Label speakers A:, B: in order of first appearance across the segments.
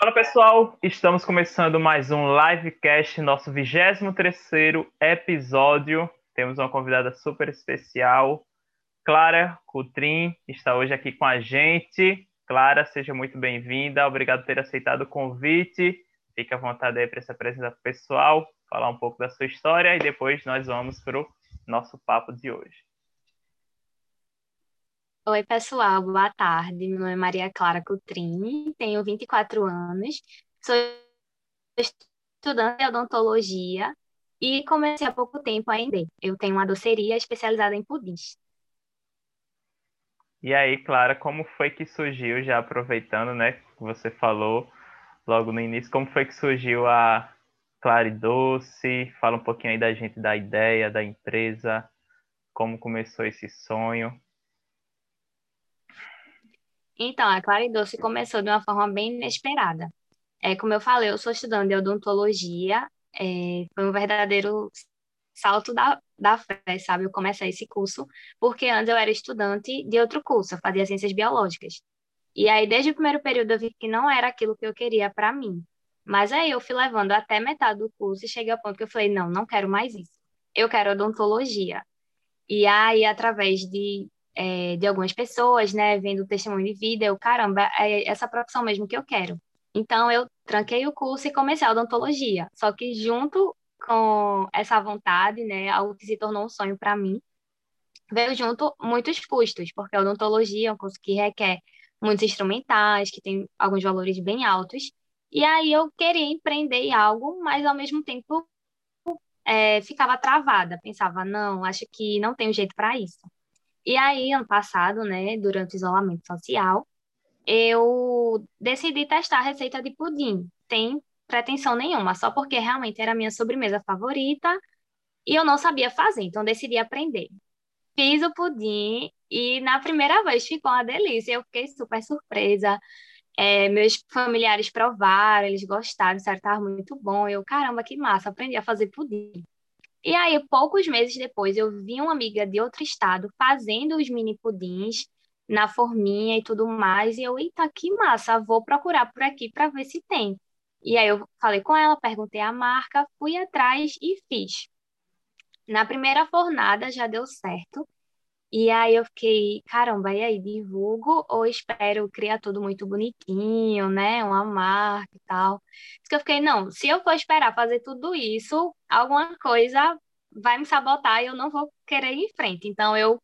A: Fala pessoal, estamos começando mais um livecast, nosso 23 episódio. Temos uma convidada super especial, Clara Coutrin, está hoje aqui com a gente. Clara, seja muito bem-vinda, obrigado por ter aceitado o convite. Fique à vontade aí para se apresentar pessoal, falar um pouco da sua história e depois nós vamos para o nosso papo de hoje.
B: Oi, pessoal, boa tarde. Meu nome é Maria Clara Coutrin, tenho 24 anos, sou estudante de odontologia e comecei há pouco tempo ainda. Eu tenho uma doceria especializada em pudins.
A: E aí, Clara, como foi que surgiu, já aproveitando, né, que você falou logo no início, como foi que surgiu a Clare Doce? Fala um pouquinho aí da gente, da ideia, da empresa, como começou esse sonho.
B: Então, a Claridoce começou de uma forma bem inesperada. É, como eu falei, eu sou estudante de odontologia, é, foi um verdadeiro salto da, da fé, sabe? Eu comecei esse curso porque antes eu era estudante de outro curso, eu fazia ciências biológicas. E aí, desde o primeiro período, eu vi que não era aquilo que eu queria para mim. Mas aí eu fui levando até metade do curso e cheguei ao ponto que eu falei: não, não quero mais isso. Eu quero odontologia. E aí, através de é, de algumas pessoas, né, vendo o testemunho de vida, eu, caramba, é essa profissão mesmo que eu quero. Então, eu tranquei o curso e comecei a odontologia. Só que junto com essa vontade, né, algo que se tornou um sonho para mim, veio junto muitos custos, porque a odontologia é um curso que requer muitos instrumentais, que tem alguns valores bem altos. E aí eu queria empreender em algo, mas ao mesmo tempo é, ficava travada. Pensava, não, acho que não tenho jeito para isso. E aí, ano passado, né, durante o isolamento social, eu decidi testar a receita de pudim, sem pretensão nenhuma, só porque realmente era a minha sobremesa favorita e eu não sabia fazer, então decidi aprender. Fiz o pudim e na primeira vez ficou uma delícia, eu fiquei super surpresa. É, meus familiares provaram, eles gostaram, disseram que estava muito bom. Eu, caramba, que massa, aprendi a fazer pudim. E aí, poucos meses depois, eu vi uma amiga de outro estado fazendo os mini pudins na forminha e tudo mais. E eu, eita, que massa, vou procurar por aqui para ver se tem. E aí eu falei com ela, perguntei a marca, fui atrás e fiz. Na primeira fornada já deu certo. E aí eu fiquei, caramba, e aí, divulgo ou espero criar tudo muito bonitinho, né? Uma marca e tal. que eu fiquei, não, se eu for esperar fazer tudo isso, alguma coisa vai me sabotar e eu não vou querer ir em frente. Então eu,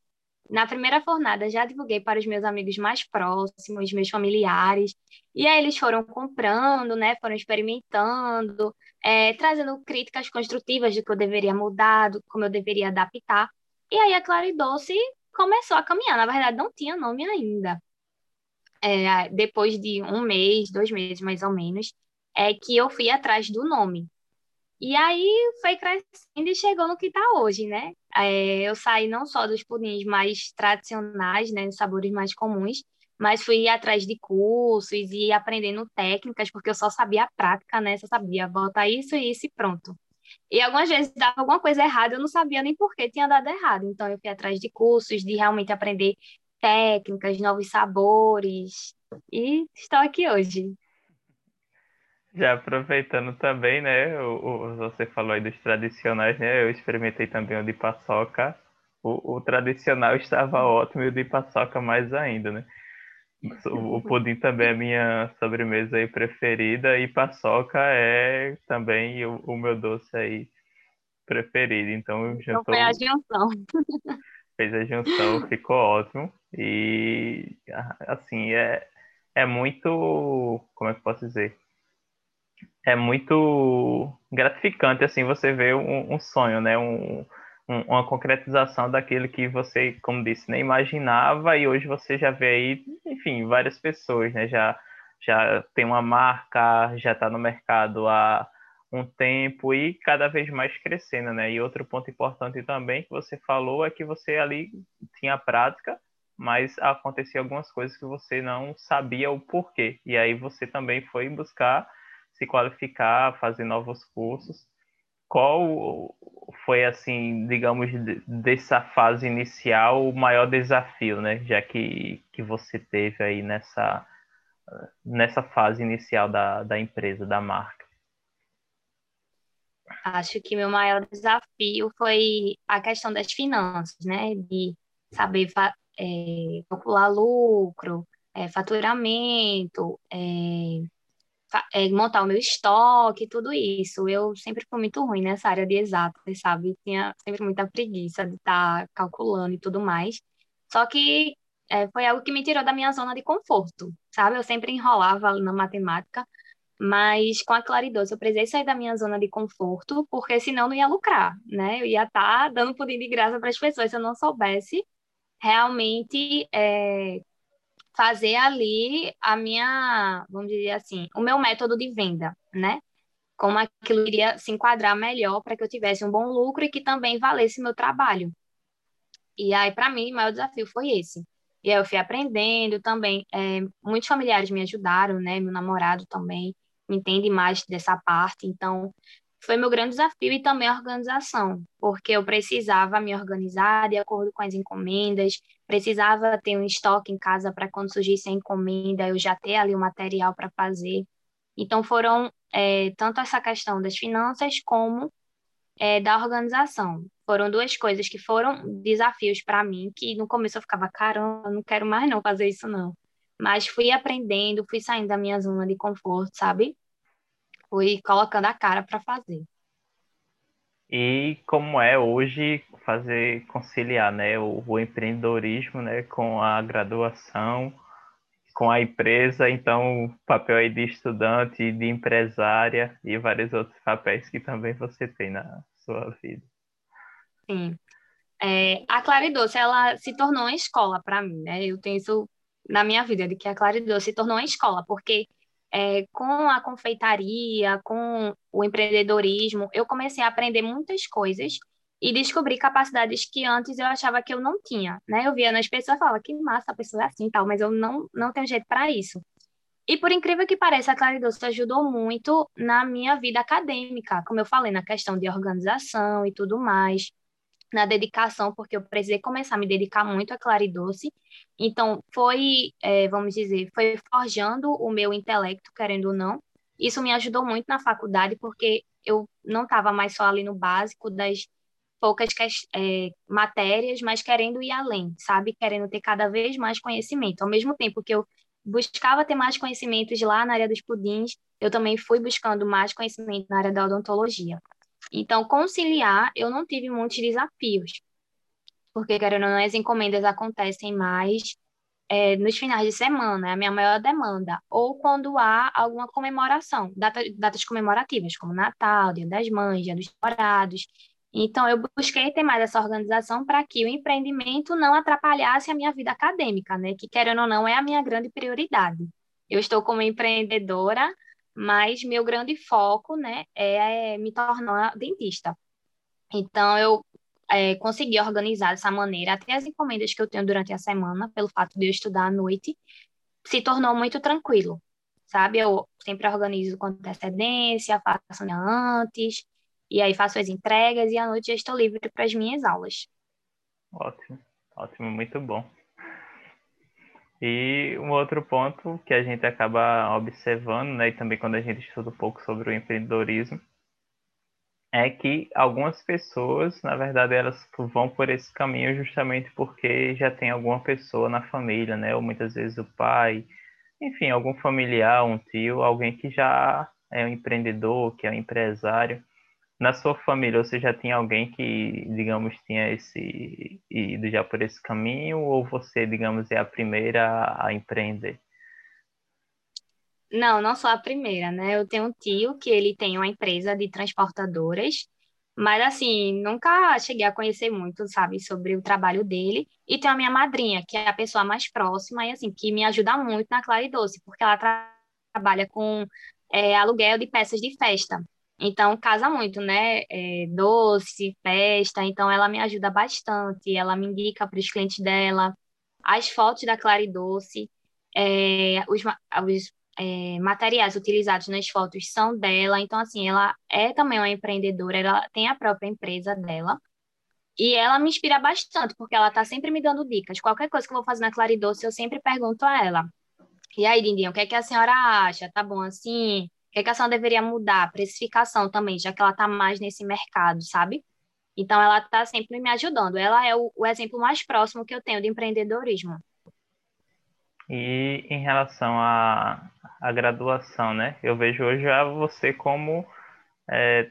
B: na primeira fornada, já divulguei para os meus amigos mais próximos, meus familiares, e aí eles foram comprando, né? Foram experimentando, é, trazendo críticas construtivas de que eu deveria mudar, do como eu deveria adaptar. E aí a Claridoce começou a caminhar. Na verdade, não tinha nome ainda. É, depois de um mês, dois meses mais ou menos, é que eu fui atrás do nome. E aí foi crescendo e chegou no que está hoje, né? É, eu saí não só dos pudins mais tradicionais, né, sabores mais comuns, mas fui atrás de cursos e aprendendo técnicas, porque eu só sabia a prática, né? Só sabia botar isso e isso e pronto. E algumas vezes dava alguma coisa errada, eu não sabia nem por que tinha dado errado. Então eu fui atrás de cursos, de realmente aprender técnicas, novos sabores. E estou aqui hoje.
A: Já aproveitando também, né? O, o, você falou aí dos tradicionais, né? Eu experimentei também o de paçoca. O, o tradicional estava ótimo e o de paçoca mais ainda, né? O pudim também é minha sobremesa aí preferida e paçoca é também o, o meu doce aí preferido. Então,
B: então juntou... foi a junção.
A: Fez a junção, ficou ótimo. E assim, é, é muito. Como é que posso dizer? É muito gratificante assim você ver um, um sonho, né? Um, uma concretização daquilo que você, como disse, nem imaginava e hoje você já vê aí, enfim, várias pessoas, né? Já, já tem uma marca, já está no mercado há um tempo e cada vez mais crescendo, né? E outro ponto importante também que você falou é que você ali tinha prática, mas acontecia algumas coisas que você não sabia o porquê. E aí você também foi buscar se qualificar, fazer novos cursos qual foi assim, digamos, dessa fase inicial o maior desafio, né? Já que, que você teve aí nessa nessa fase inicial da, da empresa, da marca?
B: Acho que meu maior desafio foi a questão das finanças, né? De saber é, calcular lucro, é, faturamento, é, é, montar o meu estoque, tudo isso. Eu sempre fui muito ruim nessa área de exatas, sabe? Tinha sempre muita preguiça de estar tá calculando e tudo mais. Só que é, foi algo que me tirou da minha zona de conforto, sabe? Eu sempre enrolava na matemática, mas com a Claridoce eu precisei sair da minha zona de conforto, porque senão não ia lucrar, né? Eu ia estar tá dando pudim de graça para as pessoas se eu não soubesse realmente é, fazer ali a minha, vamos dizer assim, o meu método de venda, né? Como aquilo iria se enquadrar melhor para que eu tivesse um bom lucro e que também valesse meu trabalho. E aí, para mim, o maior desafio foi esse. E aí eu fui aprendendo também. É, muitos familiares me ajudaram, né? Meu namorado também me entende mais dessa parte. Então, foi meu grande desafio e também a organização, porque eu precisava me organizar de acordo com as encomendas, precisava ter um estoque em casa para quando surgisse a encomenda eu já ter ali o material para fazer. Então foram é, tanto essa questão das finanças como é, da organização. Foram duas coisas que foram desafios para mim, que no começo eu ficava, caramba, não quero mais não fazer isso não. Mas fui aprendendo, fui saindo da minha zona de conforto, sabe? fui colocando a cara para fazer.
A: E como é hoje fazer conciliar, né, o, o empreendedorismo, né, com a graduação, com a empresa, então papel aí de estudante, de empresária e vários outros papéis que também você tem na sua vida.
B: Sim. É, a Claridoce, ela se tornou uma escola para mim, né? Eu tenho isso na minha vida, de que a Claridoce se tornou uma escola, porque é, com a confeitaria, com o empreendedorismo, eu comecei a aprender muitas coisas e descobri capacidades que antes eu achava que eu não tinha, né? Eu via nas pessoas e falava, que massa, a pessoa é assim tal, mas eu não, não tenho jeito para isso. E por incrível que pareça, a Claridoce ajudou muito na minha vida acadêmica, como eu falei, na questão de organização e tudo mais na dedicação, porque eu precisei começar a me dedicar muito a Claridoce. Então, foi, é, vamos dizer, foi forjando o meu intelecto, querendo ou não. Isso me ajudou muito na faculdade, porque eu não estava mais só ali no básico das poucas é, matérias, mas querendo ir além, sabe? Querendo ter cada vez mais conhecimento. Ao mesmo tempo que eu buscava ter mais conhecimentos lá na área dos pudins, eu também fui buscando mais conhecimento na área da odontologia. Então, conciliar, eu não tive muitos desafios, porque, querendo ou não, as encomendas acontecem mais é, nos finais de semana, é a minha maior demanda, ou quando há alguma comemoração, data, datas comemorativas, como Natal, Dia das Mães, Dia dos Namorados. Então, eu busquei ter mais essa organização para que o empreendimento não atrapalhasse a minha vida acadêmica, né? Que, querendo ou não, é a minha grande prioridade. Eu estou como empreendedora, mas meu grande foco, né, é me tornar dentista. Então, eu é, consegui organizar dessa maneira, até as encomendas que eu tenho durante a semana, pelo fato de eu estudar à noite, se tornou muito tranquilo, sabe? Eu sempre organizo com antecedência, faço antes, e aí faço as entregas, e à noite já estou livre para as minhas aulas.
A: Ótimo, ótimo, muito bom. E um outro ponto que a gente acaba observando, né, e também quando a gente estuda um pouco sobre o empreendedorismo, é que algumas pessoas, na verdade, elas vão por esse caminho justamente porque já tem alguma pessoa na família, né, ou muitas vezes o pai, enfim, algum familiar, um tio, alguém que já é um empreendedor, que é um empresário na sua família você já tinha alguém que, digamos, tinha esse ido já por esse caminho ou você, digamos, é a primeira a empreender?
B: Não, não sou a primeira, né? Eu tenho um tio que ele tem uma empresa de transportadoras, mas assim, nunca cheguei a conhecer muito, sabe, sobre o trabalho dele. E tem a minha madrinha, que é a pessoa mais próxima e assim, que me ajuda muito na Clara e Doce, porque ela tra trabalha com é, aluguel de peças de festa. Então, casa muito, né? É, doce, festa. Então, ela me ajuda bastante. Ela me indica para os clientes dela as fotos da Claridoce, é, os, os é, materiais utilizados nas fotos são dela. Então, assim, ela é também uma empreendedora, ela tem a própria empresa dela. E ela me inspira bastante, porque ela está sempre me dando dicas. Qualquer coisa que eu vou fazer na Claridoce, eu sempre pergunto a ela. E aí, Dindinha, o que é que a senhora acha? Tá bom assim? Que que a senhora deveria mudar? Precificação também, já que ela tá mais nesse mercado, sabe? Então, ela tá sempre me ajudando. Ela é o, o exemplo mais próximo que eu tenho de empreendedorismo.
A: E em relação à, à graduação, né? Eu vejo hoje já você como é,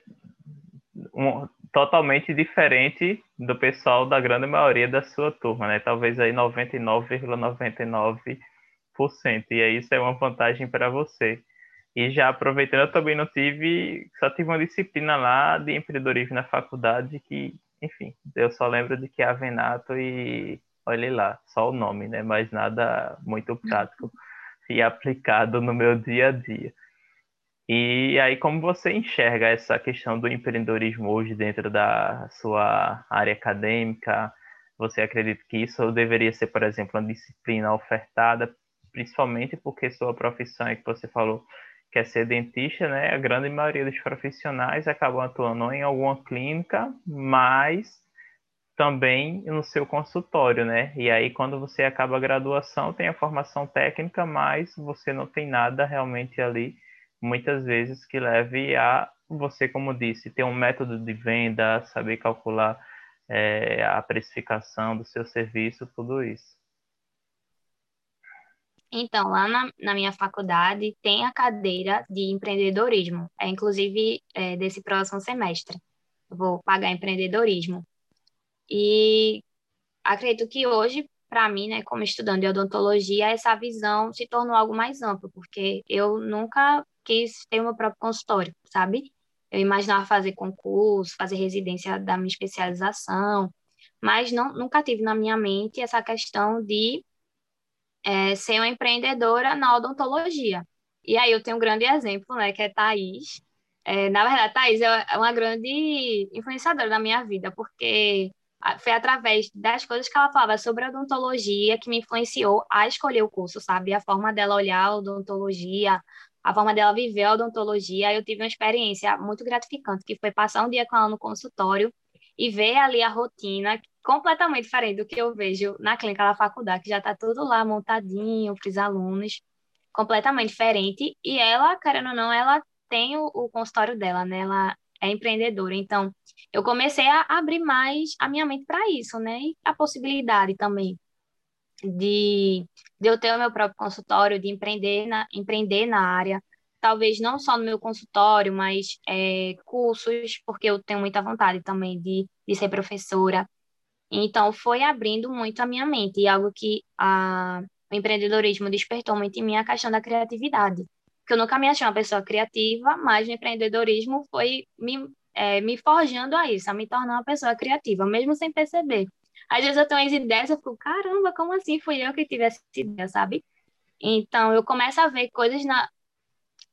A: um, totalmente diferente do pessoal da grande maioria da sua turma, né? Talvez aí 99,99%. ,99%, e aí isso é uma vantagem para você. E já aproveitando, eu também não tive, só tive uma disciplina lá de empreendedorismo na faculdade que, enfim, eu só lembro de que é Avenato e olhe lá, só o nome, né? Mas nada muito prático e aplicado no meu dia a dia. E aí, como você enxerga essa questão do empreendedorismo hoje dentro da sua área acadêmica? Você acredita que isso deveria ser, por exemplo, uma disciplina ofertada, principalmente porque sua profissão, é que você falou, quer ser dentista, né? A grande maioria dos profissionais acabam atuando em alguma clínica, mas também no seu consultório, né? E aí, quando você acaba a graduação, tem a formação técnica, mas você não tem nada realmente ali, muitas vezes, que leve a você, como disse, ter um método de venda, saber calcular é, a precificação do seu serviço, tudo isso.
B: Então, lá na, na minha faculdade tem a cadeira de empreendedorismo, é inclusive é, desse próximo semestre. vou pagar empreendedorismo. E acredito que hoje, para mim, né, como estudante de odontologia, essa visão se tornou algo mais amplo, porque eu nunca quis ter o meu próprio consultório, sabe? Eu imaginava fazer concurso, fazer residência da minha especialização, mas não, nunca tive na minha mente essa questão de é, ser uma empreendedora na odontologia. E aí eu tenho um grande exemplo, né, que é Thaís. É, na verdade, Thaís é uma grande influenciadora da minha vida, porque foi através das coisas que ela falava sobre odontologia que me influenciou a escolher o curso, sabe? A forma dela olhar a odontologia, a forma dela viver a odontologia. Eu tive uma experiência muito gratificante, que foi passar um dia com ela no consultório e ver ali a rotina completamente diferente do que eu vejo na clínica da faculdade, que já está tudo lá montadinho para os alunos, completamente diferente. E ela, querendo ou não, ela tem o, o consultório dela, né? Ela é empreendedora. Então, eu comecei a abrir mais a minha mente para isso, né? E a possibilidade também de, de eu ter o meu próprio consultório, de empreender na, empreender na área. Talvez não só no meu consultório, mas é, cursos, porque eu tenho muita vontade também de, de ser professora. Então, foi abrindo muito a minha mente, e algo que a, o empreendedorismo despertou muito em mim a questão da criatividade que eu nunca me achei uma pessoa criativa, mas o empreendedorismo foi me, é, me forjando a isso, a me tornar uma pessoa criativa, mesmo sem perceber. Às vezes eu tenho as ideias, eu fico, caramba, como assim fui eu que tive essa ideia, sabe? Então, eu começo a ver coisas na,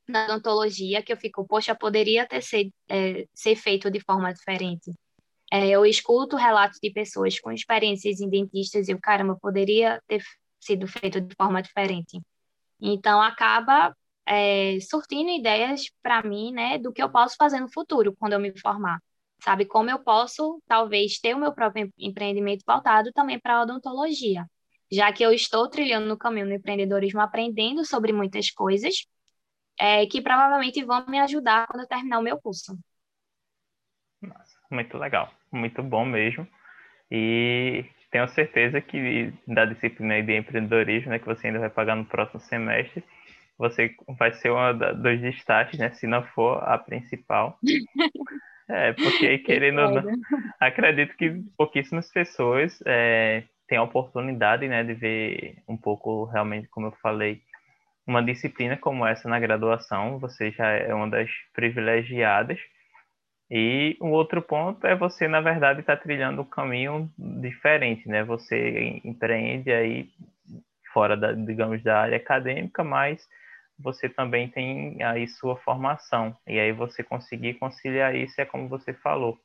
B: na odontologia que eu fico, poxa, poderia ter ser, é, ser feito de forma diferente. É, eu escuto relatos de pessoas com experiências em dentistas e eu, caramba, poderia ter sido feito de forma diferente. Então, acaba é, surtindo ideias para mim, né, do que eu posso fazer no futuro, quando eu me formar. Sabe, como eu posso, talvez, ter o meu próprio empreendimento voltado também para a odontologia, já que eu estou trilhando no caminho do empreendedorismo, aprendendo sobre muitas coisas, é, que provavelmente vão me ajudar quando eu terminar o meu curso.
A: Nossa, muito legal, muito bom mesmo. E tenho certeza que da disciplina de empreendedorismo, né, que você ainda vai pagar no próximo semestre, você vai ser uma dos destaques, né? Se não for a principal. É, porque querendo ou não, acredito que pouquíssimas pessoas é, têm a oportunidade, né, de ver um pouco realmente, como eu falei, uma disciplina como essa na graduação. Você já é uma das privilegiadas. E um outro ponto é você, na verdade, estar tá trilhando um caminho diferente, né? Você empreende aí fora da, digamos, da área acadêmica, mas você também tem aí sua formação. E aí você conseguir conciliar isso é como você falou.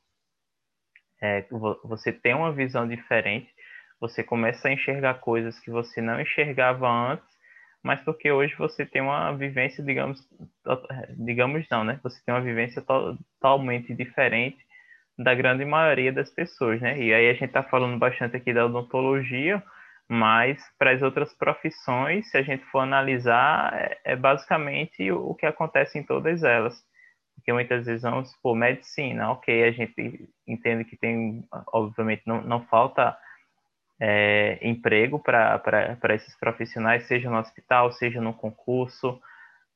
A: É, você tem uma visão diferente, você começa a enxergar coisas que você não enxergava antes, mas porque hoje você tem uma vivência, digamos, digamos não, né? Você tem uma vivência totalmente diferente da grande maioria das pessoas, né? E aí a gente está falando bastante aqui da odontologia, Mas para as outras profissões, se a gente for analisar, é, é basicamente o, o que acontece em todas elas. Porque muitas vezes vamos por medicina, ok, a gente entende que tem, obviamente, não, não falta é, emprego para esses profissionais, seja no hospital, seja no concurso,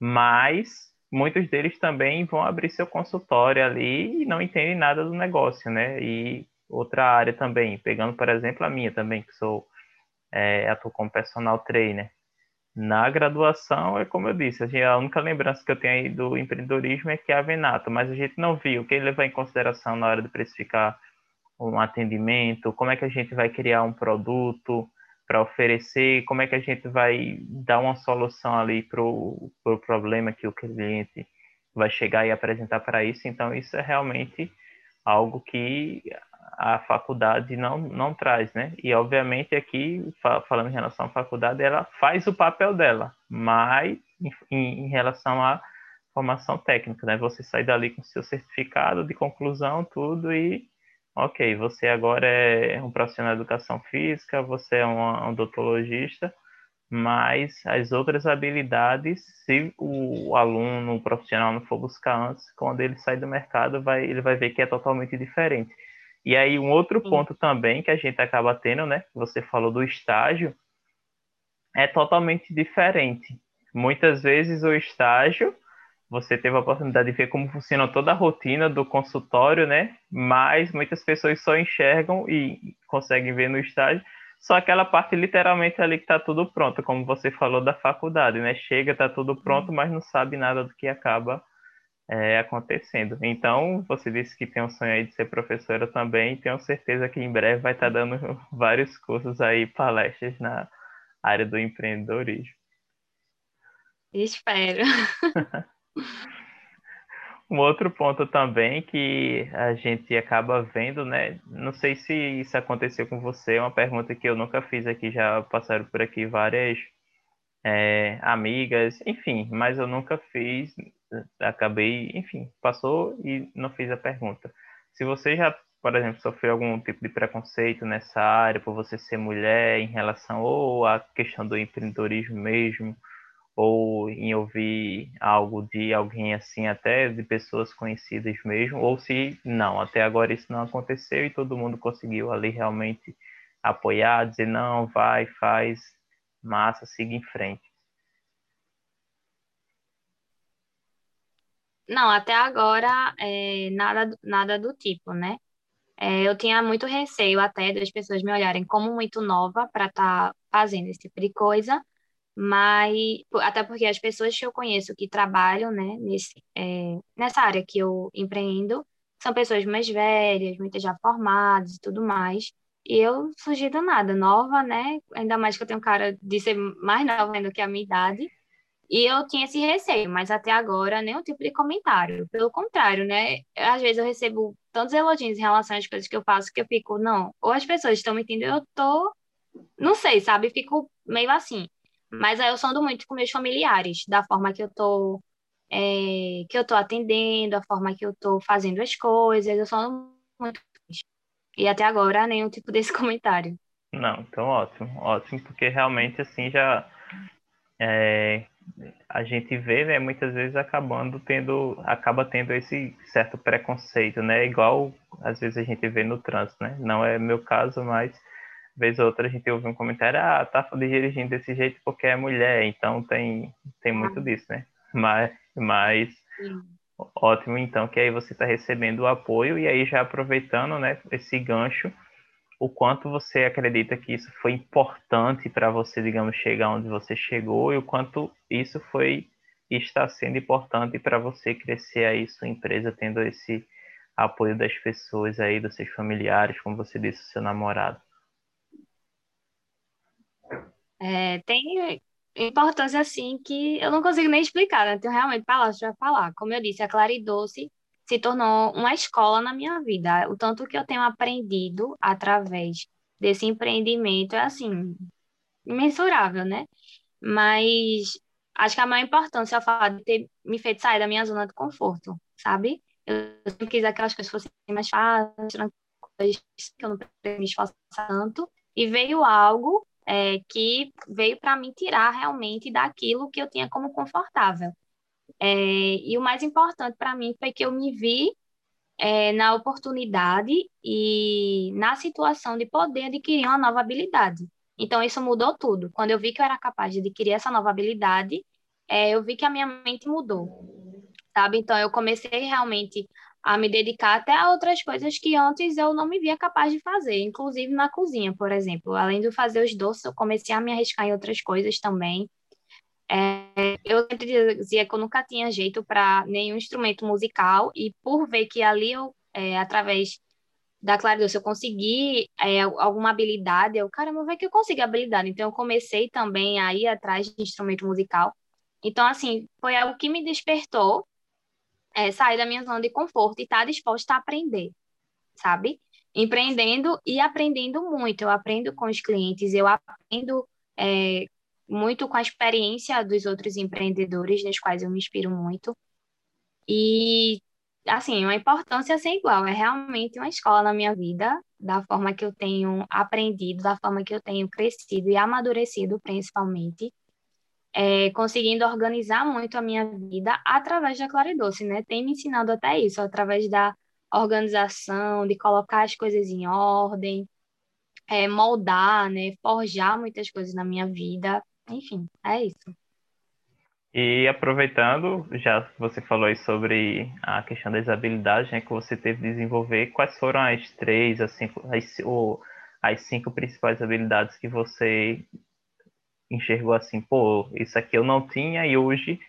A: mas muitos deles também vão abrir seu consultório ali e não entendem nada do negócio, né? E outra área também, pegando, por exemplo, a minha também, que sou é, atuo como personal trainer. Na graduação, é como eu disse, a, única lembrança que eu tenho aí do empreendedorismo é que é a Venato, mas a gente não viu o que ele levar em consideração na hora de precificar um atendimento, como é que a gente vai criar um produto para oferecer, como é que a gente vai dar uma solução ali para o pro problema que o cliente vai chegar e apresentar para isso. Então, isso é realmente algo que a faculdade não, não traz, né? E, obviamente, aqui, falando em relação à faculdade, ela faz o papel dela, mas em, em relação à formação técnica, né? Você sai dali com seu certificado de conclusão, tudo, e, ok, você agora é um profissional de educação física, você é um, um odontologista, mas as outras habilidades, se o aluno, o profissional não for buscar antes, quando ele sai do mercado, vai, ele vai ver que é totalmente diferente. E aí, um outro ponto também que a gente acaba tendo, né? Você falou do estágio, é totalmente diferente. Muitas vezes o estágio, você teve a oportunidade de ver como funciona toda a rotina do consultório, né? Mas muitas pessoas só enxergam e conseguem ver no estágio só aquela parte literalmente ali que está tudo pronto, como você falou da faculdade, né? Chega, está tudo pronto, mas não sabe nada do que acaba é, acontecendo. Então, você disse que tem um sonho aí de ser professora também, tenho certeza que em breve vai estar tá dando vários cursos aí, palestras na área do empreendedorismo.
B: Espero.
A: um outro ponto também que a gente acaba vendo, né? Não sei se isso aconteceu com você, é uma pergunta que eu nunca fiz aqui, já passaram por aqui várias é, amigas, enfim, mas eu nunca fiz acabei, enfim, passou e não fiz a pergunta. Se você já, por exemplo, sofreu algum tipo de preconceito nessa área por você ser mulher em relação ou à questão do empreendedorismo mesmo, ou em ouvir algo de alguém assim, até de pessoas conhecidas mesmo, ou se não, até agora isso não aconteceu e todo mundo conseguiu ali realmente apoiar, dizer não, vai, faz, massa, siga em frente.
B: Não, até agora é, nada, nada do tipo, né? É, eu tinha muito receio até das pessoas me olharem como muito nova para estar tá fazendo esse tipo de coisa, mas até porque as pessoas que eu conheço que trabalham, né, nesse, é, nessa área que eu empreendo, são pessoas mais velhas, muitas já formadas e tudo mais. E eu surgi do nada, nova, né? Ainda mais que eu tenho cara de ser mais nova do que a minha idade. E eu tinha esse receio, mas até agora nenhum tipo de comentário. Pelo contrário, né? Às vezes eu recebo tantos elogios em relação às coisas que eu faço que eu fico, não, ou as pessoas estão me entendendo, eu tô, não sei, sabe? Fico meio assim. Mas aí eu sondo muito com meus familiares, da forma que eu tô, é, que eu tô atendendo, a forma que eu tô fazendo as coisas, eu sondo muito. E até agora nenhum tipo desse comentário.
A: Não, então ótimo, ótimo, porque realmente assim já é, a gente vê, né, muitas vezes acabando tendo, acaba tendo esse certo preconceito, né, igual às vezes a gente vê no trânsito, né, não é meu caso, mas vez ou outra a gente ouve um comentário, ah, tá dirigindo desse jeito porque é mulher, então tem, tem muito ah. disso, né, mas, mas ótimo então que aí você está recebendo o apoio e aí já aproveitando, né, esse gancho, o quanto você acredita que isso foi importante para você, digamos, chegar onde você chegou e o quanto isso foi e está sendo importante para você crescer aí sua empresa, tendo esse apoio das pessoas aí, dos seus familiares, como você disse, do seu namorado.
B: É, tem importância assim que eu não consigo nem explicar, né? Tenho realmente palavras para falar. Como eu disse, a Claridoce se tornou uma escola na minha vida. O tanto que eu tenho aprendido através desse empreendimento é assim, imensurável, né? Mas acho que a maior importância é o fato de ter me feito sair da minha zona de conforto, sabe? Eu sempre quis aquelas coisas fossem mais fáceis, coisas que eu não me esforçar tanto, e veio algo é, que veio para me tirar realmente daquilo que eu tinha como confortável. É, e o mais importante para mim foi que eu me vi é, na oportunidade e na situação de poder adquirir uma nova habilidade. Então, isso mudou tudo. Quando eu vi que eu era capaz de adquirir essa nova habilidade, é, eu vi que a minha mente mudou, sabe? Então, eu comecei realmente a me dedicar até a outras coisas que antes eu não me via capaz de fazer, inclusive na cozinha, por exemplo. Além de fazer os doces, eu comecei a me arriscar em outras coisas também. É, eu sempre dizia que eu nunca tinha jeito para nenhum instrumento musical, e por ver que ali eu, é, através da Claridoce, eu consegui é, alguma habilidade, eu, caramba, vai que eu consigo habilidade. Então, eu comecei também a ir atrás de instrumento musical. Então, assim, foi algo que me despertou é, sair da minha zona de conforto e estar tá disposta a aprender, sabe? Empreendendo e aprendendo muito. Eu aprendo com os clientes, eu aprendo é, muito com a experiência dos outros empreendedores, nos quais eu me inspiro muito. E, assim, uma importância sem igual. É realmente uma escola na minha vida, da forma que eu tenho aprendido, da forma que eu tenho crescido e amadurecido, principalmente é, conseguindo organizar muito a minha vida através da Claridoce, né? Tem me ensinado até isso, através da organização, de colocar as coisas em ordem, é, moldar, né? Forjar muitas coisas na minha vida. Enfim, é isso.
A: E aproveitando, já você falou aí sobre a questão das habilidades né, que você teve de desenvolver, quais foram as três, as cinco, as, ou, as cinco principais habilidades que você enxergou assim, pô, isso aqui eu não tinha e hoje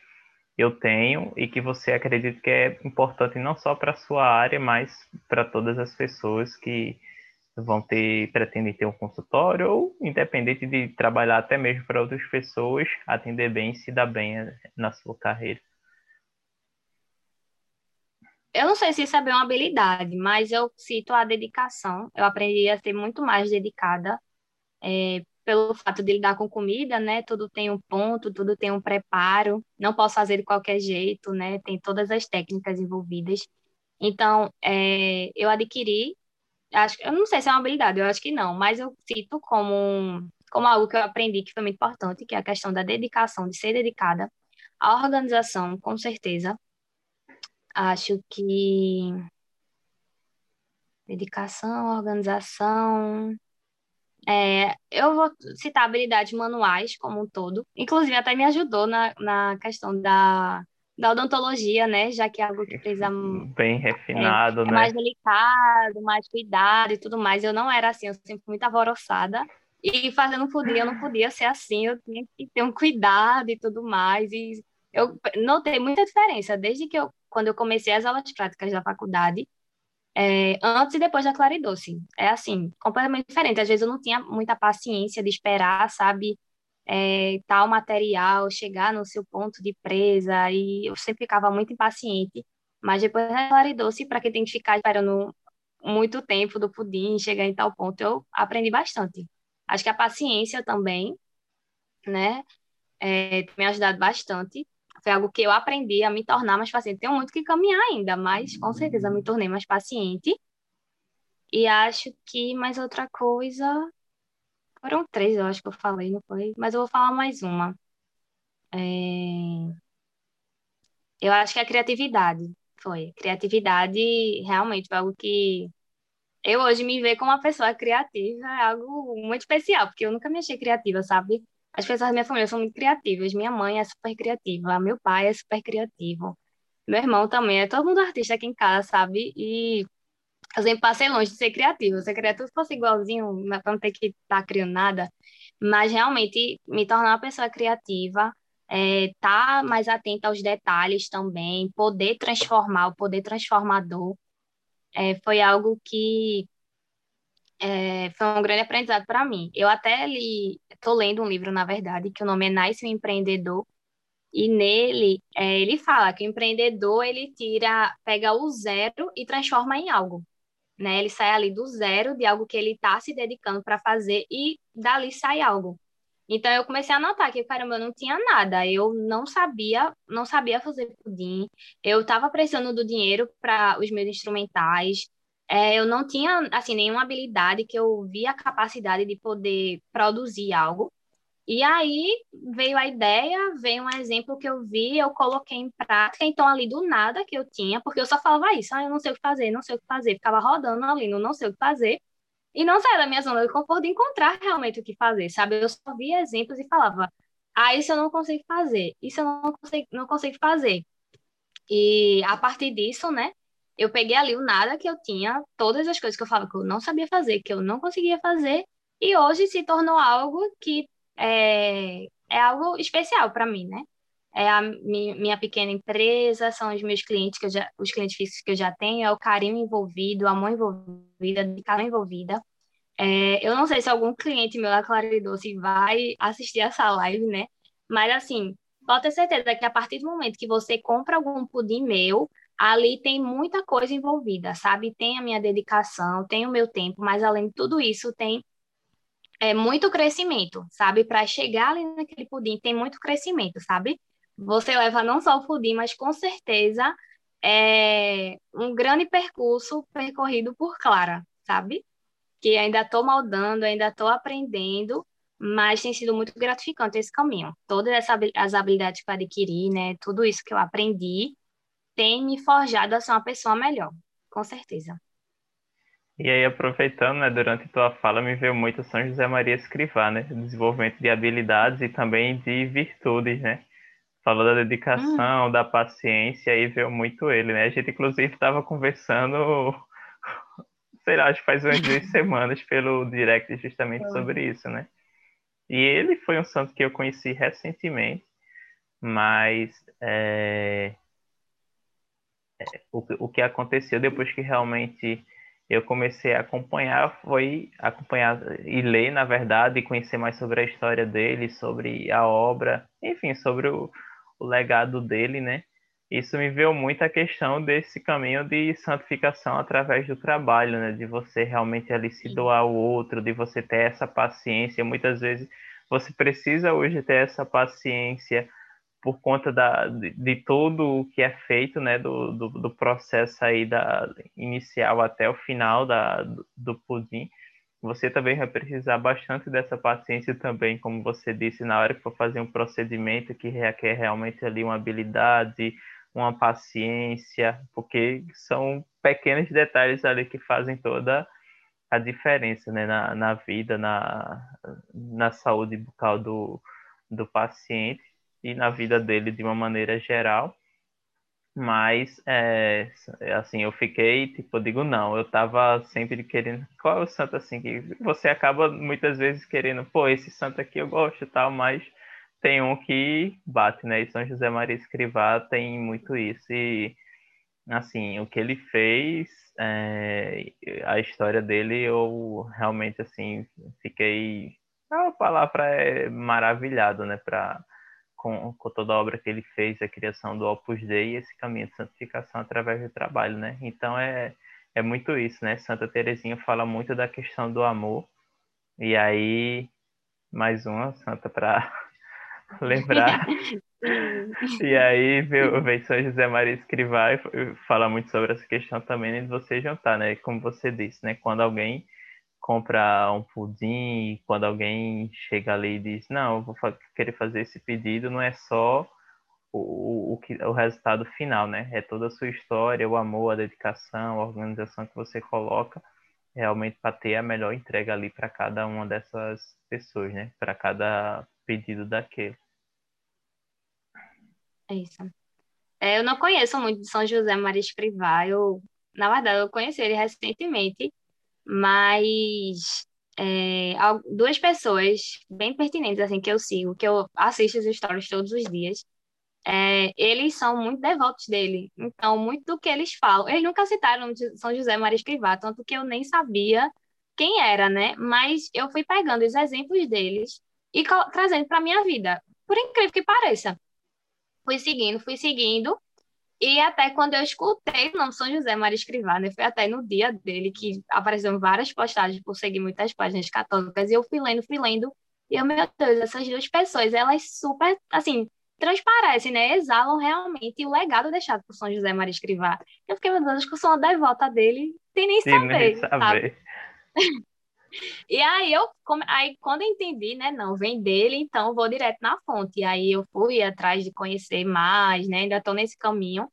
A: eu tenho e que você acredita que é importante não só para a sua área, mas para todas as pessoas que vão ter, pretendem ter um consultório ou independente de trabalhar até mesmo para outras pessoas, atender bem e se dar bem eh, na sua carreira.
B: Eu não sei se isso é bem uma habilidade, mas eu cito a dedicação. Eu aprendi a ser muito mais dedicada é, pelo fato de lidar com comida, né? Tudo tem um ponto, tudo tem um preparo. Não posso fazer de qualquer jeito, né? Tem todas as técnicas envolvidas. Então, é, eu adquiri, acho, eu não sei se é uma habilidade, eu acho que não, mas eu cito como, como algo que eu aprendi que foi muito importante, que é a questão da dedicação, de ser dedicada. A organização, com certeza. Acho que dedicação, organização, é, eu vou citar habilidades manuais como um todo, inclusive até me ajudou na, na questão da, da odontologia, né? Já que é algo que precisa.
A: Bem refinado,
B: é,
A: né?
B: É mais delicado, mais cuidado e tudo mais. Eu não era assim, eu sempre fui muito alvoroçada. E fazendo pudim, eu não podia ser assim, eu tinha que ter um cuidado e tudo mais. E eu notei muita diferença desde que eu, quando eu comecei as aulas práticas da faculdade é, antes e depois da Claridoce. É assim, completamente diferente. Às vezes eu não tinha muita paciência de esperar, sabe, é, tal material chegar no seu ponto de presa, e eu sempre ficava muito impaciente. Mas depois da Claridoce, para quem tem que ficar esperando muito tempo do pudim chegar em tal ponto, eu aprendi bastante. Acho que a paciência também, né, é, tem me ajudado bastante foi algo que eu aprendi a me tornar mais paciente. Tenho muito que caminhar ainda, mas com certeza me tornei mais paciente. E acho que mais outra coisa. Foram três, eu acho que eu falei, não foi? Mas eu vou falar mais uma. É... Eu acho que a criatividade foi. Criatividade realmente foi algo que eu hoje me ver como uma pessoa criativa é algo muito especial, porque eu nunca me achei criativa, sabe? As pessoas da minha família são muito criativas. Minha mãe é super criativa, meu pai é super criativo. Meu irmão também, é todo mundo artista aqui em casa, sabe? E eu sempre passei longe de ser criativo. Ser criativo fosse igualzinho, para não ter que estar tá criando nada. Mas realmente me tornar uma pessoa criativa, é, tá mais atenta aos detalhes também, poder transformar, o poder transformador, é, foi algo que é, foi um grande aprendizado para mim. Eu até li, estou lendo um livro, na verdade, que o nome é Nice o Empreendedor, e nele é, ele fala que o empreendedor ele tira, pega o zero e transforma em algo. Né? Ele sai ali do zero de algo que ele está se dedicando para fazer e dali sai algo. Então eu comecei a notar que caramba, eu não tinha nada, eu não sabia, não sabia fazer pudim, eu estava precisando do dinheiro para os meus instrumentais, é, eu não tinha, assim, nenhuma habilidade que eu via a capacidade de poder produzir algo. E aí veio a ideia, veio um exemplo que eu vi, eu coloquei em prática, então ali do nada que eu tinha, porque eu só falava isso, ah, eu não sei o que fazer, não sei o que fazer, ficava rodando ali, não, não sei o que fazer, e não saía da minha zona de conforto de encontrar realmente o que fazer, sabe? Eu só via exemplos e falava, ah, isso eu não consigo fazer, isso eu não consigo, não consigo fazer. E a partir disso, né, eu peguei ali o nada que eu tinha, todas as coisas que eu falava que eu não sabia fazer, que eu não conseguia fazer, e hoje se tornou algo que é, é algo especial para mim, né? É a minha pequena empresa, são os meus clientes, que já, os clientes físicos que eu já tenho, é o carinho envolvido, o amor envolvido, a dedicação envolvida. É, eu não sei se algum cliente meu da Claridoce vai assistir essa live, né? Mas, assim, pode ter certeza que a partir do momento que você compra algum pudim meu, ali tem muita coisa envolvida, sabe? Tem a minha dedicação, tem o meu tempo, mas além de tudo isso, tem é, muito crescimento, sabe? Para chegar ali naquele pudim, tem muito crescimento, sabe? Você leva não só o pudim, mas com certeza é um grande percurso percorrido por Clara, sabe? Que ainda estou moldando, ainda estou aprendendo, mas tem sido muito gratificante esse caminho. Todas as habilidades que eu adquiri, né? Tudo isso que eu aprendi tem me forjado a ser uma pessoa melhor, com certeza.
A: E aí, aproveitando, né, durante tua fala, me veio muito São José Maria Escrivá, né? Desenvolvimento de habilidades e também de virtudes, né? Falou da dedicação, hum. da paciência, e veio muito ele, né? A gente, inclusive, estava conversando, sei lá, acho que faz umas duas semanas pelo direct justamente sobre isso, né? E ele foi um santo que eu conheci recentemente, mas é, o, o que aconteceu depois que realmente eu comecei a acompanhar foi acompanhar e ler, na verdade, e conhecer mais sobre a história dele, sobre a obra, enfim, sobre o, o legado dele, né? Isso me veio muito a questão desse caminho de santificação através do trabalho, né? De você realmente ali se doar ao outro, de você ter essa paciência. Muitas vezes você precisa hoje ter essa paciência por conta da, de, de todo o que é feito, né, do, do, do, processo aí da inicial até o final da, do, do pudim, você também vai precisar bastante dessa paciência também, como você disse, na hora que for fazer um procedimento que requer realmente ali uma habilidade, uma paciência, porque são pequenos detalhes ali que fazem toda a diferença, né, na, na vida, na, na saúde bucal do, do paciente e na vida dele de uma maneira geral. Mas, é, assim, eu fiquei, tipo, eu digo, não, eu tava sempre querendo, qual é o santo, assim, que você acaba muitas vezes querendo, pô, esse santo aqui eu gosto e tal, mas tem um que bate, né, e São José Maria Escrivá tem muito isso, e, assim, o que ele fez, é, a história dele, eu realmente, assim, fiquei, a palavra é maravilhado, né, para com, com, toda a obra que ele fez, a criação do Opus Dei e esse caminho de santificação através do trabalho, né? Então é, é muito isso, né? Santa Teresinha fala muito da questão do amor. E aí, mais uma santa para lembrar. e aí veio São José Maria Escrivá e fala muito sobre essa questão também né, de você jantar, né? Como você disse, né? Quando alguém compra um pudim, quando alguém chega ali e diz, não, eu vou querer fazer esse pedido, não é só o, o, o resultado final, né? É toda a sua história, o amor, a dedicação, a organização que você coloca realmente para ter a melhor entrega ali para cada uma dessas pessoas, né? Para cada pedido daquele.
B: É isso. É, eu não conheço muito de São José Maria Escrivá. Eu, na verdade, eu conheci ele recentemente mas é, duas pessoas bem pertinentes, assim, que eu sigo, que eu assisto as histórias todos os dias, é, eles são muito devotos dele. Então, muito do que eles falam, eles nunca citaram São José Maria Escrivá, tanto que eu nem sabia quem era, né? Mas eu fui pegando os exemplos deles e trazendo para minha vida, por incrível que pareça. Fui seguindo, fui seguindo, e até quando eu escutei o nome São José Maria Escrivá, né, foi até no dia dele que apareceram várias postagens por seguir muitas páginas católicas, e eu fui lendo, fui lendo, e eu, meu Deus, essas duas pessoas, elas super, assim, transparecem, né, exalam realmente o legado deixado por São José Maria Escrivá. Eu fiquei, meu Deus, acho que eu sou uma devota dele sem nem saber. Nem saber. E aí eu aí quando eu entendi, né, não, vem dele, então vou direto na fonte. E aí eu fui atrás de conhecer mais, né? Ainda estou nesse caminho.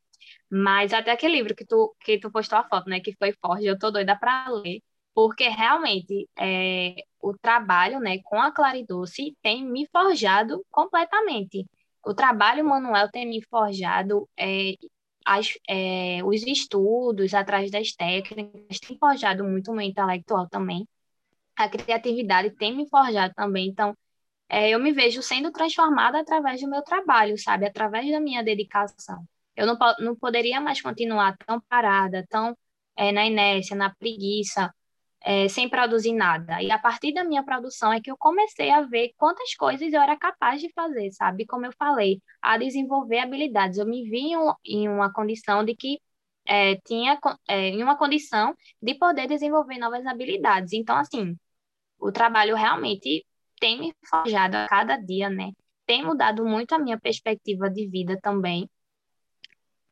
B: Mas até aquele livro que tu que tu postou a foto, né, que foi forte, eu tô doida para ler, porque realmente é, o trabalho, né, com a Claridoce tem me forjado completamente. O trabalho manual tem me forjado é, as, é, os estudos atrás das técnicas, tem forjado muito o meu intelectual também a criatividade tem me forjado também. Então, é, eu me vejo sendo transformada através do meu trabalho, sabe? Através da minha dedicação. Eu não, não poderia mais continuar tão parada, tão é, na inércia, na preguiça, é, sem produzir nada. E a partir da minha produção é que eu comecei a ver quantas coisas eu era capaz de fazer, sabe? Como eu falei, a desenvolver habilidades. Eu me vi em uma condição de que é, tinha é, em uma condição de poder desenvolver novas habilidades. Então, assim, o trabalho realmente tem me forjado a cada dia, né? Tem mudado muito a minha perspectiva de vida também.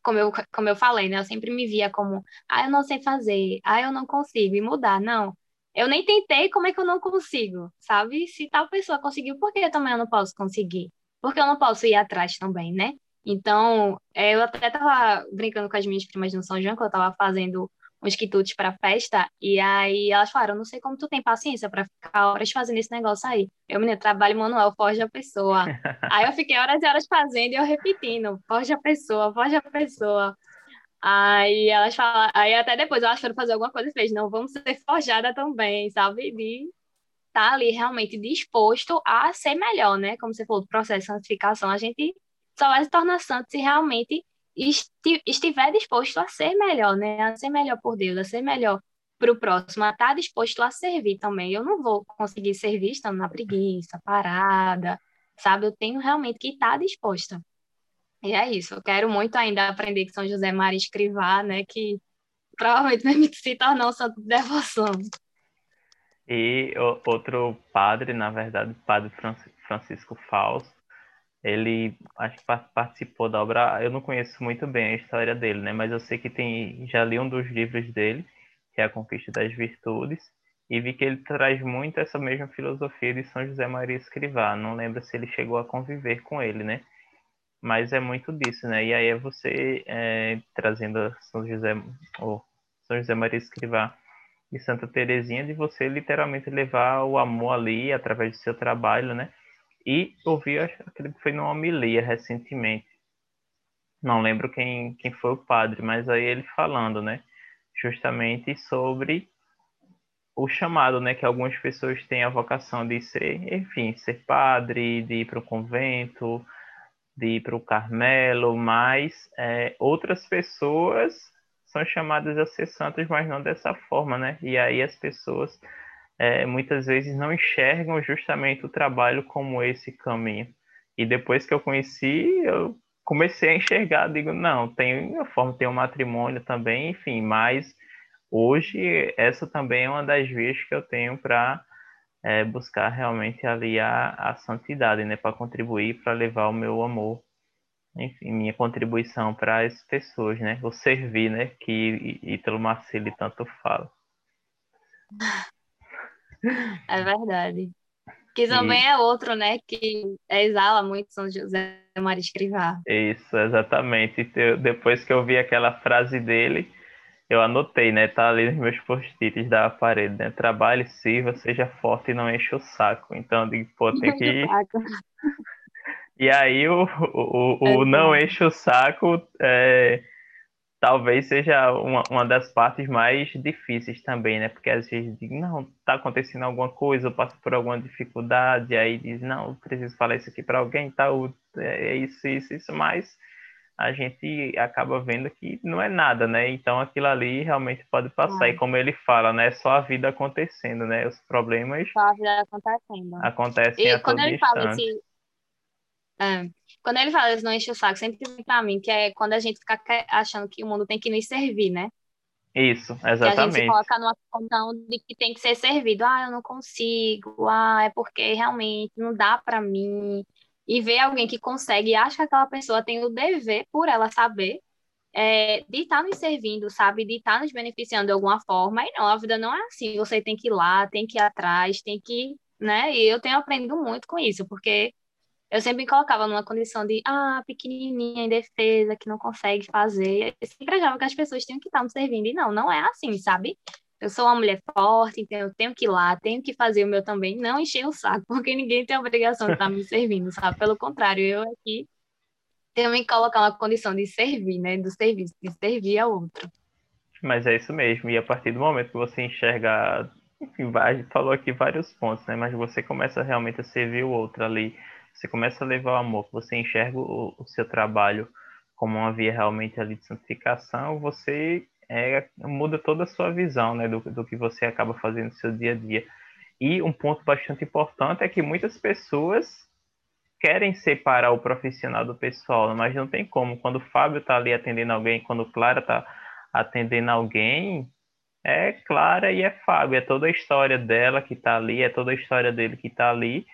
B: Como eu, como eu falei, né? Eu sempre me via como, ah, eu não sei fazer, ah, eu não consigo, e mudar. Não, eu nem tentei, como é que eu não consigo, sabe? Se tal pessoa conseguiu, por que também eu não posso conseguir? Porque eu não posso ir atrás também, né? Então, é, eu até tava brincando com as minhas primas no São João, que eu tava fazendo uns quitutes para festa, e aí elas falaram, não sei como tu tem paciência para ficar horas fazendo esse negócio aí. Eu, menino, trabalho manual, foge a pessoa. aí eu fiquei horas e horas fazendo e eu repetindo, foge a pessoa, foge a pessoa. Aí elas falaram, aí até depois elas foram fazer alguma coisa e fez, não, vamos ser forjada também, sabe? De estar tá ali realmente disposto a ser melhor, né? Como você falou, do processo de santificação, a gente só vai se tornar santo se realmente estiver disposto a ser melhor, né? A ser melhor por Deus, a ser melhor para o próximo, a estar tá disposto a servir também. Eu não vou conseguir servir estando na preguiça, parada, sabe? Eu tenho realmente que estar tá disposta. E é isso. Eu quero muito ainda aprender que São José Maria Escrivá, né? Que provavelmente vai me se tornar um santo de devoção.
A: E outro padre, na verdade, padre Francisco Fausto, ele acho que participou da obra. Eu não conheço muito bem a história dele, né? Mas eu sei que tem já li um dos livros dele, que é a Conquista das Virtudes, e vi que ele traz muito essa mesma filosofia de São José Maria Escrivá. Não lembro se ele chegou a conviver com ele, né? Mas é muito disso, né? E aí é você é, trazendo São José, ou São José Maria Escrivá e Santa Teresinha, de você literalmente levar o amor ali através do seu trabalho, né? E ouvi, acredito que foi numa homilia recentemente. Não lembro quem, quem foi o padre, mas aí ele falando, né? Justamente sobre o chamado, né? Que algumas pessoas têm a vocação de ser, enfim, ser padre, de ir para o convento, de ir para o Carmelo, mas é, outras pessoas são chamadas a ser santas, mas não dessa forma, né? E aí as pessoas é, muitas vezes não enxergam justamente o trabalho como esse caminho. E depois que eu conheci, eu comecei a enxergar, digo, não, tem a forma, tem um matrimônio também, enfim, mas hoje essa também é uma das vias que eu tenho para é, buscar realmente ali a, a santidade, né, para contribuir, para levar o meu amor, enfim, minha contribuição para as pessoas, né, o servir, né, que Ítalo Marceli tanto fala.
B: É verdade. Que também é outro, né? Que exala muito São José Maria Escrivá.
A: Isso, exatamente. Depois que eu vi aquela frase dele, eu anotei, né? Tá ali nos meus post-its da parede, né? Trabalhe, sirva, seja forte e não enche o saco. Então, eu digo, pô, tem que. E aí, o, o, o, o não enche o saco é, talvez seja uma, uma das partes mais difíceis também, né? Porque às vezes diz, não, tá acontecendo alguma coisa, eu passo por alguma dificuldade, aí diz, não, preciso falar isso aqui para alguém, tal, é isso, isso, isso, mas a gente acaba vendo que não é nada, né? Então aquilo ali realmente pode passar. É. E como ele fala, né? É só a vida acontecendo, né? Os problemas.
B: Só a vida acontecendo.
A: Acontecem e quando ele instante. fala esse,
B: é. Quando ele fala isso não enche o saco, sempre vem pra mim, que é quando a gente fica achando que o mundo tem que nos servir, né?
A: Isso, exatamente. Que a gente se
B: coloca numa condição de que tem que ser servido. Ah, eu não consigo. Ah, é porque realmente não dá para mim. E ver alguém que consegue e acha que aquela pessoa tem o dever, por ela saber, é, de estar tá nos servindo, sabe? De estar tá nos beneficiando de alguma forma. E não, a vida não é assim. Você tem que ir lá, tem que ir atrás, tem que, né? E eu tenho aprendido muito com isso, porque eu sempre me colocava numa condição de, ah, pequenininha, indefesa, que não consegue fazer. Eu sempre achava que as pessoas tinham que estar me servindo. E não, não é assim, sabe? Eu sou uma mulher forte, então eu tenho que ir lá, tenho que fazer o meu também, não encher o saco, porque ninguém tem a obrigação de estar me servindo, sabe? Pelo contrário, eu aqui tenho que colocar uma condição de servir, né? Do serviço, de servir ao outro.
A: Mas é isso mesmo, e a partir do momento que você enxerga, enfim, a gente falou aqui vários pontos, né? Mas você começa realmente a servir o outro ali, você começa a levar o amor, você enxerga o, o seu trabalho como uma via realmente ali de santificação, você é, muda toda a sua visão né, do, do que você acaba fazendo no seu dia a dia. E um ponto bastante importante é que muitas pessoas querem separar o profissional do pessoal, mas não tem como. Quando o Fábio está ali atendendo alguém, quando Clara está atendendo alguém, é Clara e é Fábio. É toda a história dela que está ali, é toda a história dele que está ali,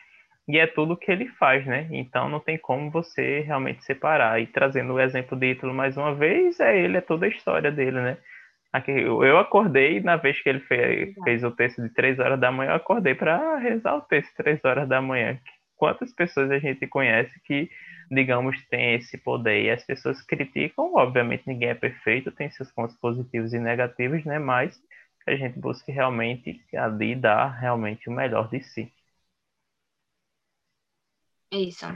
A: e é tudo que ele faz, né? Então não tem como você realmente separar. E trazendo o exemplo de Ítalo mais uma vez, é ele, é toda a história dele, né? Aqui, eu acordei na vez que ele fez, fez o texto de três horas da manhã, eu acordei para rezar o texto três horas da manhã. Quantas pessoas a gente conhece que, digamos, tem esse poder? E as pessoas criticam, obviamente ninguém é perfeito, tem seus pontos positivos e negativos, né? Mas a gente busca realmente ali dar realmente o melhor de si.
B: Isso.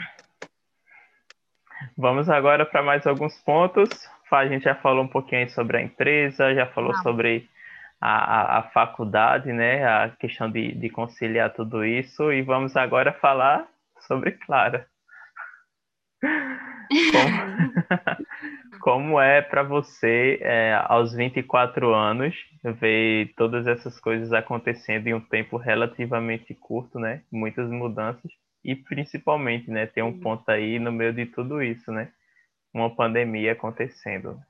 A: Vamos agora para mais alguns pontos. A gente já falou um pouquinho sobre a empresa, já falou Não. sobre a, a, a, faculdade, né? A questão de, de conciliar tudo isso. E vamos agora falar sobre Clara. Como, como é para você, é, aos 24 anos, ver todas essas coisas acontecendo em um tempo relativamente curto, né? Muitas mudanças e principalmente, né, tem um ponto aí no meio de tudo isso, né? Uma pandemia acontecendo.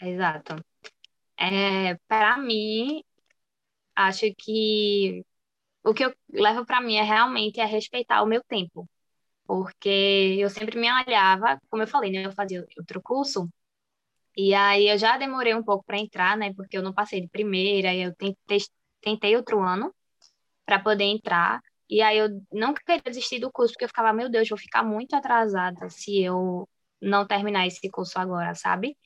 B: Exato. É, para mim, acho que o que eu levo para mim é realmente é respeitar o meu tempo. Porque eu sempre me olhava, como eu falei, né, eu fazia outro curso, e aí eu já demorei um pouco para entrar, né, porque eu não passei de primeira, e eu tentei, tentei outro ano para poder entrar, e aí eu não queria desistir do curso, porque eu ficava, meu Deus, vou ficar muito atrasada se eu não terminar esse curso agora, sabe?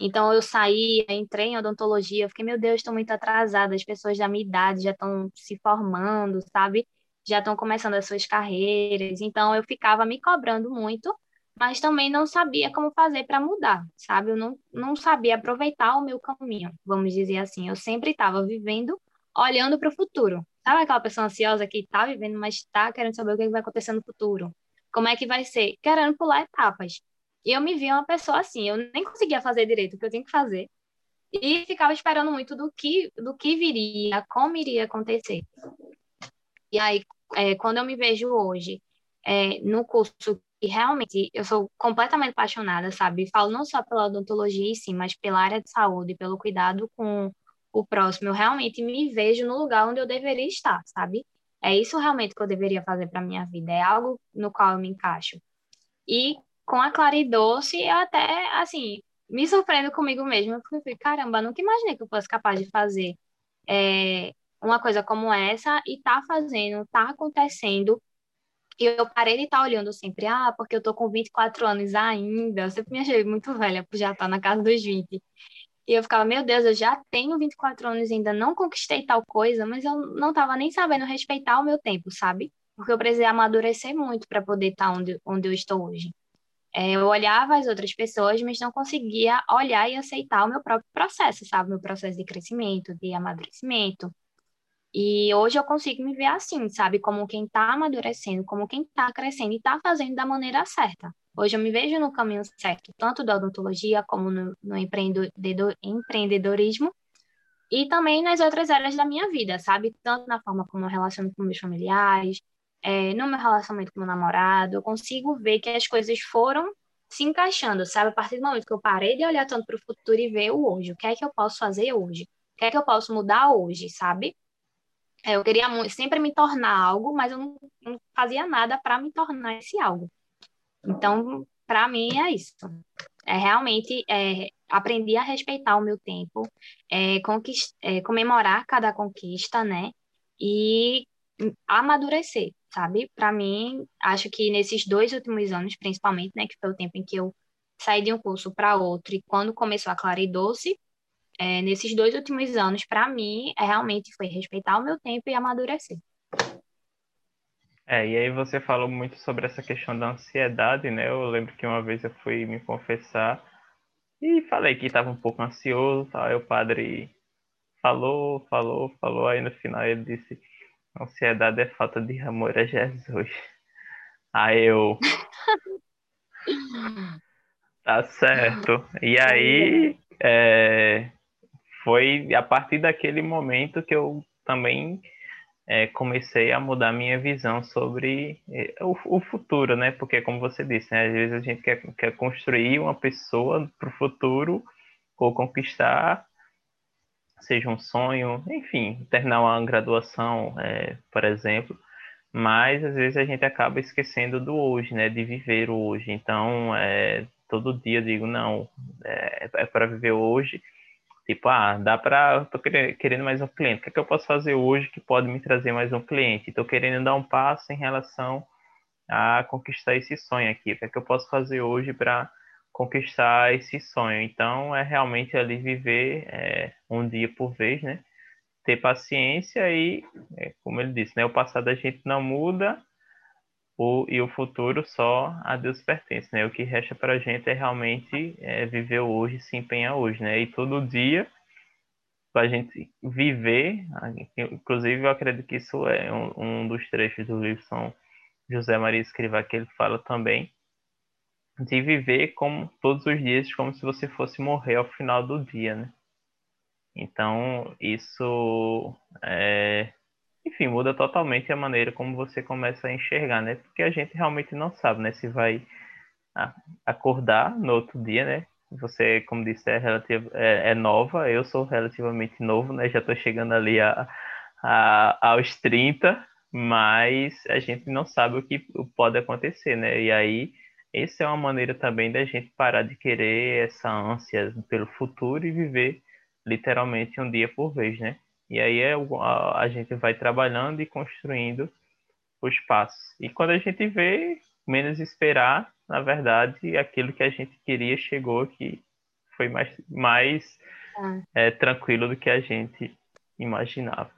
B: Então eu saí, entrei em odontologia, eu fiquei, meu Deus, estou muito atrasada, as pessoas da minha idade já estão se formando, sabe? Já estão começando as suas carreiras. Então eu ficava me cobrando muito, mas também não sabia como fazer para mudar, sabe? Eu não, não sabia aproveitar o meu caminho, vamos dizer assim. Eu sempre estava vivendo olhando para o futuro. Sabe aquela pessoa ansiosa que está vivendo, mas está querendo saber o que vai acontecer no futuro? Como é que vai ser? Querendo pular etapas. E eu me vi uma pessoa assim, eu nem conseguia fazer direito o que eu tinha que fazer. E ficava esperando muito do que, do que viria, como iria acontecer. E aí, é, quando eu me vejo hoje é, no curso que realmente eu sou completamente apaixonada, sabe? Falo não só pela odontologia, sim, mas pela área de saúde, pelo cuidado com o próximo, eu realmente me vejo no lugar onde eu deveria estar, sabe? É isso realmente que eu deveria fazer para minha vida, é algo no qual eu me encaixo. E com a Claridoce, eu até, assim, me surpreendo comigo mesma, falei, caramba, nunca imaginei que eu fosse capaz de fazer é, uma coisa como essa e tá fazendo, tá acontecendo. E eu parei de estar tá olhando sempre, ah, porque eu tô com 24 anos ainda, eu sempre me achei muito velha por já tá na casa dos 20. E eu ficava, meu Deus, eu já tenho 24 anos e ainda não conquistei tal coisa, mas eu não estava nem sabendo respeitar o meu tempo, sabe? Porque eu precisei amadurecer muito para poder estar tá onde, onde eu estou hoje. É, eu olhava as outras pessoas, mas não conseguia olhar e aceitar o meu próprio processo, sabe? Meu processo de crescimento, de amadurecimento. E hoje eu consigo me ver assim, sabe? Como quem está amadurecendo, como quem está crescendo e está fazendo da maneira certa. Hoje eu me vejo no caminho certo, tanto da odontologia como no, no empreendedorismo e também nas outras áreas da minha vida, sabe? Tanto na forma como eu relaciono com meus familiares, é, no meu relacionamento com meu namorado, eu consigo ver que as coisas foram se encaixando, sabe? A partir do momento que eu parei de olhar tanto para o futuro e ver o hoje, o que é que eu posso fazer hoje? O que é que eu posso mudar hoje, sabe? É, eu queria sempre me tornar algo, mas eu não, não fazia nada para me tornar esse algo. Então, para mim é isso. É, realmente é, aprendi a respeitar o meu tempo, é, é, comemorar cada conquista, né? E amadurecer, sabe? Para mim, acho que nesses dois últimos anos, principalmente, né, que foi o tempo em que eu saí de um curso para outro e quando começou a Clara e Doce, é, nesses dois últimos anos, para mim, é, realmente foi respeitar o meu tempo e amadurecer.
A: É, e aí você falou muito sobre essa questão da ansiedade, né? Eu lembro que uma vez eu fui me confessar e falei que estava um pouco ansioso, aí o padre falou, falou, falou, aí no final ele disse, ansiedade é falta de amor a Jesus. Aí eu... tá certo. E aí, é, foi a partir daquele momento que eu também é, comecei a mudar minha visão sobre é, o, o, futuro, né? Porque, como você disse, né? às vezes a gente quer, quer construir uma pessoa para o futuro ou conquistar, seja um sonho, enfim, terminar uma graduação, é, por exemplo. Mas às vezes a gente acaba esquecendo do hoje, né? De viver o hoje. Então, é, todo dia eu digo, não, é, é para viver hoje Tipo, ah, dá para. Tô querendo mais um cliente. O que, é que eu posso fazer hoje que pode me trazer mais um cliente? Estou querendo dar um passo em relação a conquistar esse sonho aqui. O que, é que eu posso fazer hoje para conquistar esse sonho? Então, é realmente ali viver é, um dia por vez, né? Ter paciência e, é, como ele disse, né? O passado a gente não muda, o, e o futuro só a Deus pertence, né? O que resta para a gente é realmente é, viver hoje, se empenhar hoje, né? E todo dia para a gente viver, inclusive eu acredito que isso é um, um dos trechos do livro São José Maria Escrivá que ele fala também de viver como todos os dias como se você fosse morrer ao final do dia, né? Então isso é, enfim, muda totalmente a maneira como você começa a enxergar, né? Porque a gente realmente não sabe, né? Se vai acordar no outro dia, né? Você, como disse, é, relativ... é, é nova, eu sou relativamente novo, né? Já estou chegando ali a, a, aos 30, mas a gente não sabe o que pode acontecer, né? E aí, essa é uma maneira também da gente parar de querer essa ânsia pelo futuro e viver literalmente um dia por vez, né? E aí é, a, a gente vai trabalhando e construindo os passos. E quando a gente vê, menos esperar, na verdade, aquilo que a gente queria chegou, que foi mais, mais é. É, tranquilo do que a gente imaginava.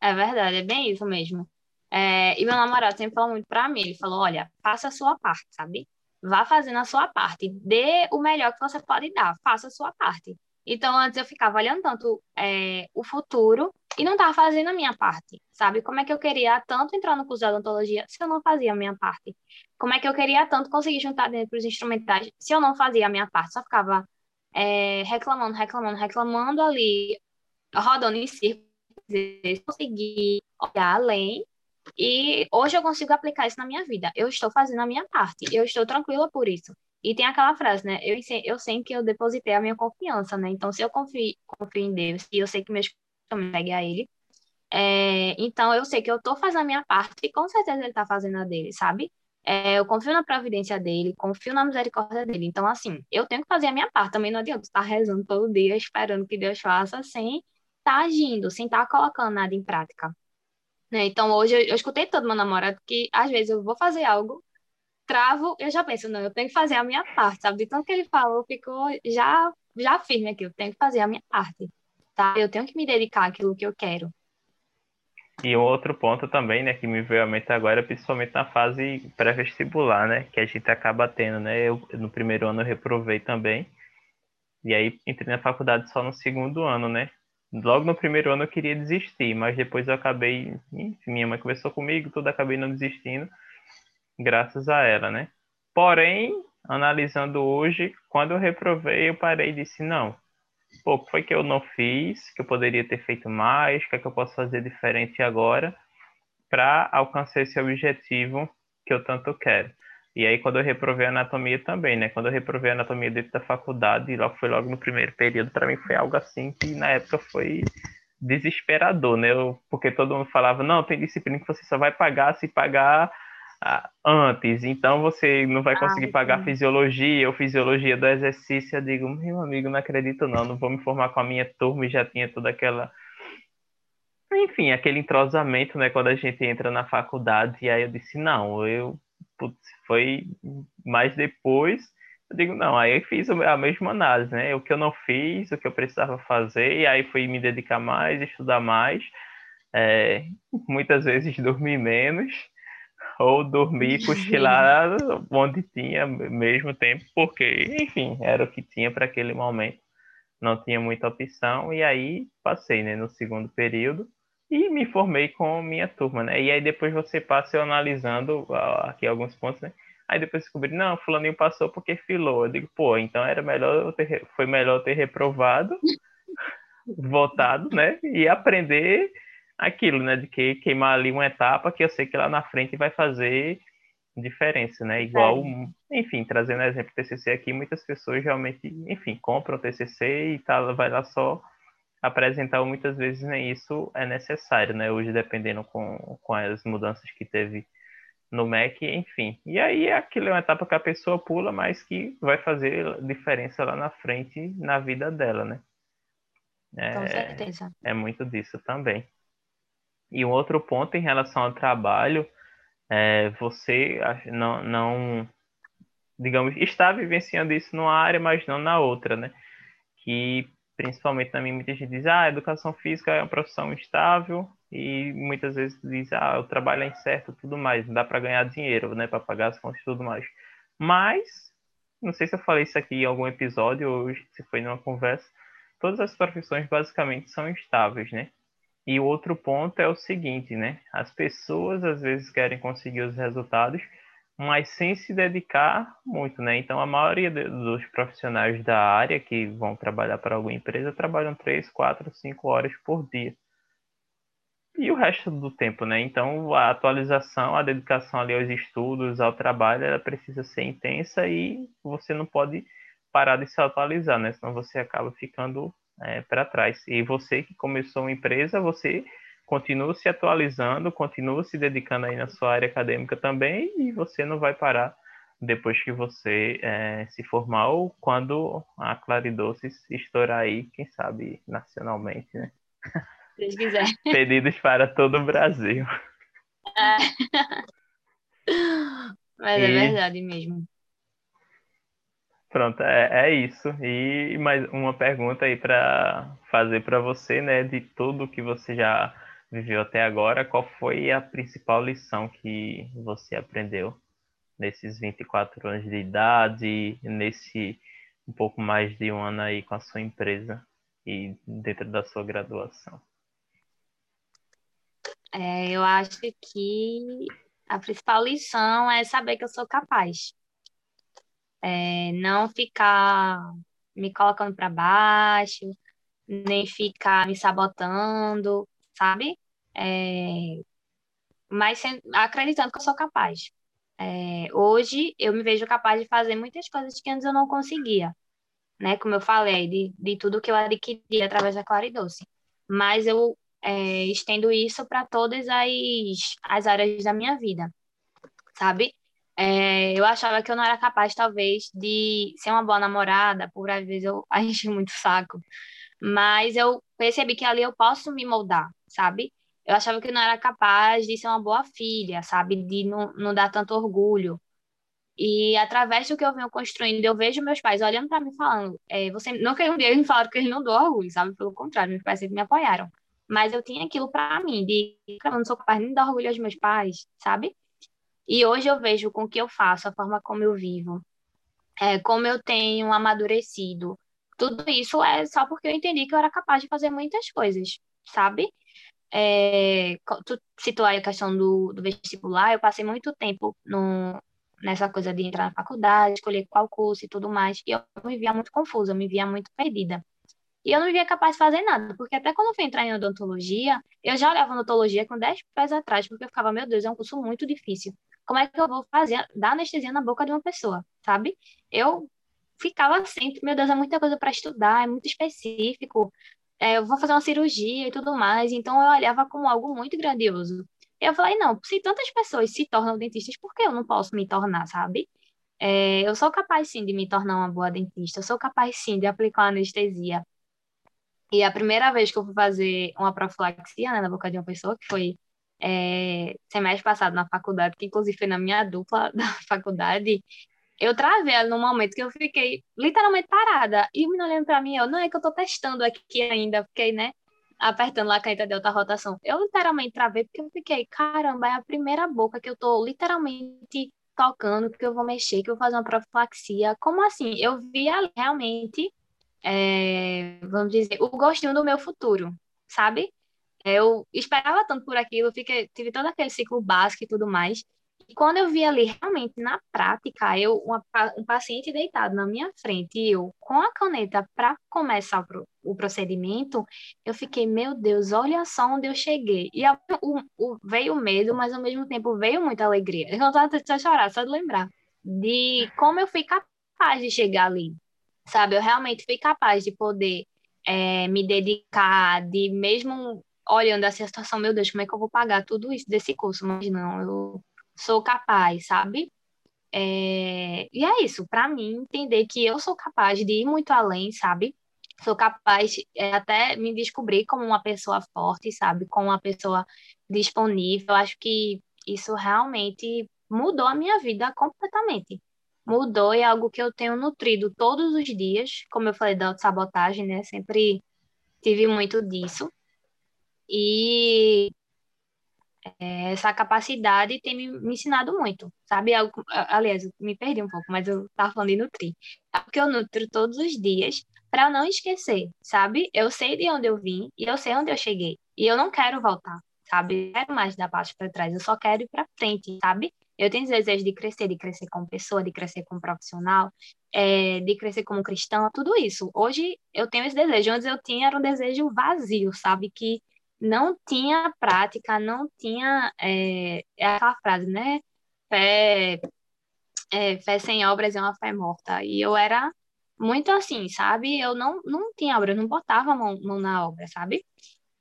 B: É verdade, é bem isso mesmo. É, e meu namorado sempre falou muito para mim, ele falou, olha, faça a sua parte, sabe? Vá fazendo a sua parte, dê o melhor que você pode dar, faça a sua parte. Então, antes eu ficava olhando tanto é, o futuro e não estava fazendo a minha parte, sabe? Como é que eu queria tanto entrar no curso de odontologia se eu não fazia a minha parte? Como é que eu queria tanto conseguir juntar dentro dos instrumentais se eu não fazia a minha parte? Só ficava é, reclamando, reclamando, reclamando ali, rodando em círculos, conseguir olhar além. E hoje eu consigo aplicar isso na minha vida. Eu estou fazendo a minha parte, eu estou tranquila por isso. E tem aquela frase, né? Eu, eu sei que eu depositei a minha confiança, né? Então, se eu confio, confio em Deus e eu sei que meus também seguem a Ele, é, então eu sei que eu estou fazendo a minha parte e com certeza Ele está fazendo a dele, sabe? É, eu confio na providência dele, confio na misericórdia dele. Então, assim, eu tenho que fazer a minha parte. Também não adianta estar rezando todo dia, esperando que Deus faça, sem estar tá agindo, sem estar tá colocando nada em prática. Né? Então, hoje eu, eu escutei todo meu namorado que, às vezes, eu vou fazer algo travo, eu já penso, não, eu tenho que fazer a minha parte, sabe? De tanto que ele falou, ficou já, já firme aqui, eu tenho que fazer a minha parte, tá? Eu tenho que me dedicar àquilo que eu quero.
A: E um outro ponto também, né, que me veio à mente agora, principalmente na fase pré-vestibular, né, que a gente acaba tendo, né, eu no primeiro ano eu reprovei também, e aí entrei na faculdade só no segundo ano, né, logo no primeiro ano eu queria desistir, mas depois eu acabei, minha mãe conversou comigo, tudo, acabei não desistindo, graças a ela, né? Porém, analisando hoje, quando eu reprovei, eu parei e disse, não, pô, foi que eu não fiz, que eu poderia ter feito mais, o que é que eu posso fazer diferente agora para alcançar esse objetivo que eu tanto quero. E aí, quando eu reprovei anatomia também, né? Quando eu reprovei anatomia dentro da faculdade, logo foi logo no primeiro período, para mim foi algo assim que na época foi desesperador, né? Eu, porque todo mundo falava, não, tem disciplina que você só vai pagar se pagar antes, então você não vai conseguir ah, pagar fisiologia ou fisiologia do exercício. Eu digo, meu amigo, não acredito não, não vou me formar com a minha turma e já tinha toda aquela. Enfim, aquele entrosamento, né, quando a gente entra na faculdade. E aí eu disse, não, eu. Putz, foi mais depois. Eu digo, não, aí eu fiz a mesma análise, né? O que eu não fiz, o que eu precisava fazer, e aí fui me dedicar mais, estudar mais. É, muitas vezes dormir menos ou dormir e cochilar onde tinha mesmo tempo, porque, enfim, era o que tinha para aquele momento. Não tinha muita opção, e aí passei né, no segundo período e me formei com minha turma, né? E aí depois você passa analisando aqui alguns pontos, né? Aí depois descobri, não, fulaninho passou porque filou. Eu digo, pô, então era melhor ter, foi melhor ter reprovado, voltado, né? E aprender aquilo, né? De que queimar ali uma etapa que eu sei que lá na frente vai fazer diferença, né? Igual, é. enfim, trazendo exemplo do TCC aqui, muitas pessoas realmente, enfim, compram o TCC e tá, vai lá só apresentar, muitas vezes nem isso é necessário, né? Hoje, dependendo com, com as mudanças que teve no Mac, enfim. E aí aquilo é uma etapa que a pessoa pula, mas que vai fazer diferença lá na frente na vida dela, né?
B: É, com certeza.
A: É muito disso também. E um outro ponto em relação ao trabalho, é, você não, não, digamos, está vivenciando isso numa área, mas não na outra, né? Que principalmente minha muita gente diz, ah, a educação física é uma profissão estável e muitas vezes diz, ah, o trabalho é incerto, tudo mais, não dá para ganhar dinheiro, né, para pagar as contas e tudo mais. Mas não sei se eu falei isso aqui em algum episódio ou se foi numa conversa, todas as profissões basicamente são estáveis, né? E outro ponto é o seguinte, né? As pessoas às vezes querem conseguir os resultados, mas sem se dedicar muito, né? Então a maioria dos profissionais da área que vão trabalhar para alguma empresa trabalham três, quatro, cinco horas por dia. E o resto do tempo, né? Então a atualização, a dedicação ali aos estudos, ao trabalho, ela precisa ser intensa e você não pode parar de se atualizar, né? Senão você acaba ficando é, para trás. E você que começou uma empresa, você continua se atualizando, continua se dedicando aí na sua área acadêmica também, e você não vai parar depois que você é, se formar ou quando a Claridoce estourar aí, quem sabe nacionalmente, né?
B: Se quiser.
A: Pedidos para todo o Brasil.
B: É. Mas é e... é verdade mesmo.
A: Pronto, é, é isso. E mais uma pergunta aí para fazer para você, né? De tudo que você já viveu até agora, qual foi a principal lição que você aprendeu nesses 24 anos de idade, nesse um pouco mais de um ano aí com a sua empresa e dentro da sua graduação?
B: É, eu acho que a principal lição é saber que eu sou capaz é, não ficar me colocando para baixo, nem ficar me sabotando, sabe? É, mas acreditando que eu sou capaz. É, hoje eu me vejo capaz de fazer muitas coisas que antes eu não conseguia, né? Como eu falei, de, de tudo que eu adquiri através da Claridoce. Mas eu é, estendo isso para todas as, as áreas da minha vida, sabe? É, eu achava que eu não era capaz, talvez, de ser uma boa namorada, por às vezes eu enchi muito saco. Mas eu percebi que ali eu posso me moldar, sabe? Eu achava que eu não era capaz de ser uma boa filha, sabe? De não, não dar tanto orgulho. E através do que eu venho construindo, eu vejo meus pais olhando para mim falando, é, você que um dia eles me falaram que eles não dão orgulho, sabe? Pelo contrário, meus pais sempre me apoiaram. Mas eu tinha aquilo para mim, de eu não sou capaz nem de dar orgulho aos meus pais, sabe? E hoje eu vejo com o que eu faço, a forma como eu vivo, é, como eu tenho amadurecido. Tudo isso é só porque eu entendi que eu era capaz de fazer muitas coisas, sabe? É, tu citou aí a questão do, do vestibular, eu passei muito tempo no, nessa coisa de entrar na faculdade, escolher qual curso e tudo mais, e eu me via muito confusa, eu me via muito perdida. E eu não me via capaz de fazer nada, porque até quando eu fui entrar em odontologia, eu já olhava odontologia com 10 pés atrás, porque eu ficava, meu Deus, é um curso muito difícil como é que eu vou fazer, dar anestesia na boca de uma pessoa, sabe? Eu ficava sempre, meu Deus, é muita coisa para estudar, é muito específico, é, eu vou fazer uma cirurgia e tudo mais, então eu olhava como algo muito grandioso. Eu falei, não, se tantas pessoas se tornam dentistas, por que eu não posso me tornar, sabe? É, eu sou capaz, sim, de me tornar uma boa dentista, eu sou capaz, sim, de aplicar anestesia. E a primeira vez que eu fui fazer uma profilaxia, né, na boca de uma pessoa, que foi é, semestre passado na faculdade, que inclusive foi na minha dupla da faculdade, eu travei ela num momento que eu fiquei literalmente parada. E o menino olhando pra mim, eu, não é que eu tô testando aqui ainda, fiquei, né, apertando lá a caneta de alta rotação. Eu literalmente travei porque eu fiquei, caramba, é a primeira boca que eu tô literalmente tocando, que eu vou mexer, que eu vou fazer uma profilaxia. Como assim? Eu vi ali realmente, é, vamos dizer, o gostinho do meu futuro, sabe? Eu esperava tanto por aquilo, fiquei, tive todo aquele ciclo básico e tudo mais. E quando eu vi ali realmente na prática, eu uma, um paciente deitado na minha frente e eu com a caneta para começar o, o, procedimento, eu fiquei, meu Deus, olha só onde eu cheguei. E a, o, o, veio medo, mas ao mesmo tempo veio muita alegria. Eu não estava a chorar, só de lembrar de como eu fui capaz de chegar ali. Sabe, eu realmente fui capaz de poder é, me dedicar, de mesmo olhando essa situação, meu Deus, como é que eu vou pagar tudo isso desse curso? Mas não, eu sou capaz, sabe? É... E é isso, para mim, entender que eu sou capaz de ir muito além, sabe? Sou capaz é, até me descobrir como uma pessoa forte, sabe? Como uma pessoa disponível. Acho que isso realmente mudou a minha vida completamente. Mudou e é algo que eu tenho nutrido todos os dias, como eu falei da sabotagem, né? Sempre tive muito disso. E é, essa capacidade tem me, ensinado muito, sabe? aliás, eu me perdi um pouco, mas eu estava falando de nutrir. É porque eu nutro todos os dias para não esquecer, sabe? Eu sei de onde eu vim e eu sei onde eu cheguei. E eu não quero voltar, sabe? Eu quero mais dar passo para trás, eu só quero ir para frente, sabe? Eu tenho desejo de crescer, de crescer como pessoa, de crescer como profissional, é, de crescer como cristã, tudo isso. Hoje eu tenho esse desejo. Antes eu tinha era um desejo vazio, sabe? Que não tinha prática, não tinha é, é aquela frase, né? Fé, é, fé sem obras é uma fé morta. E eu era muito assim, sabe? Eu não, não tinha obra, eu não botava a mão, mão na obra, sabe?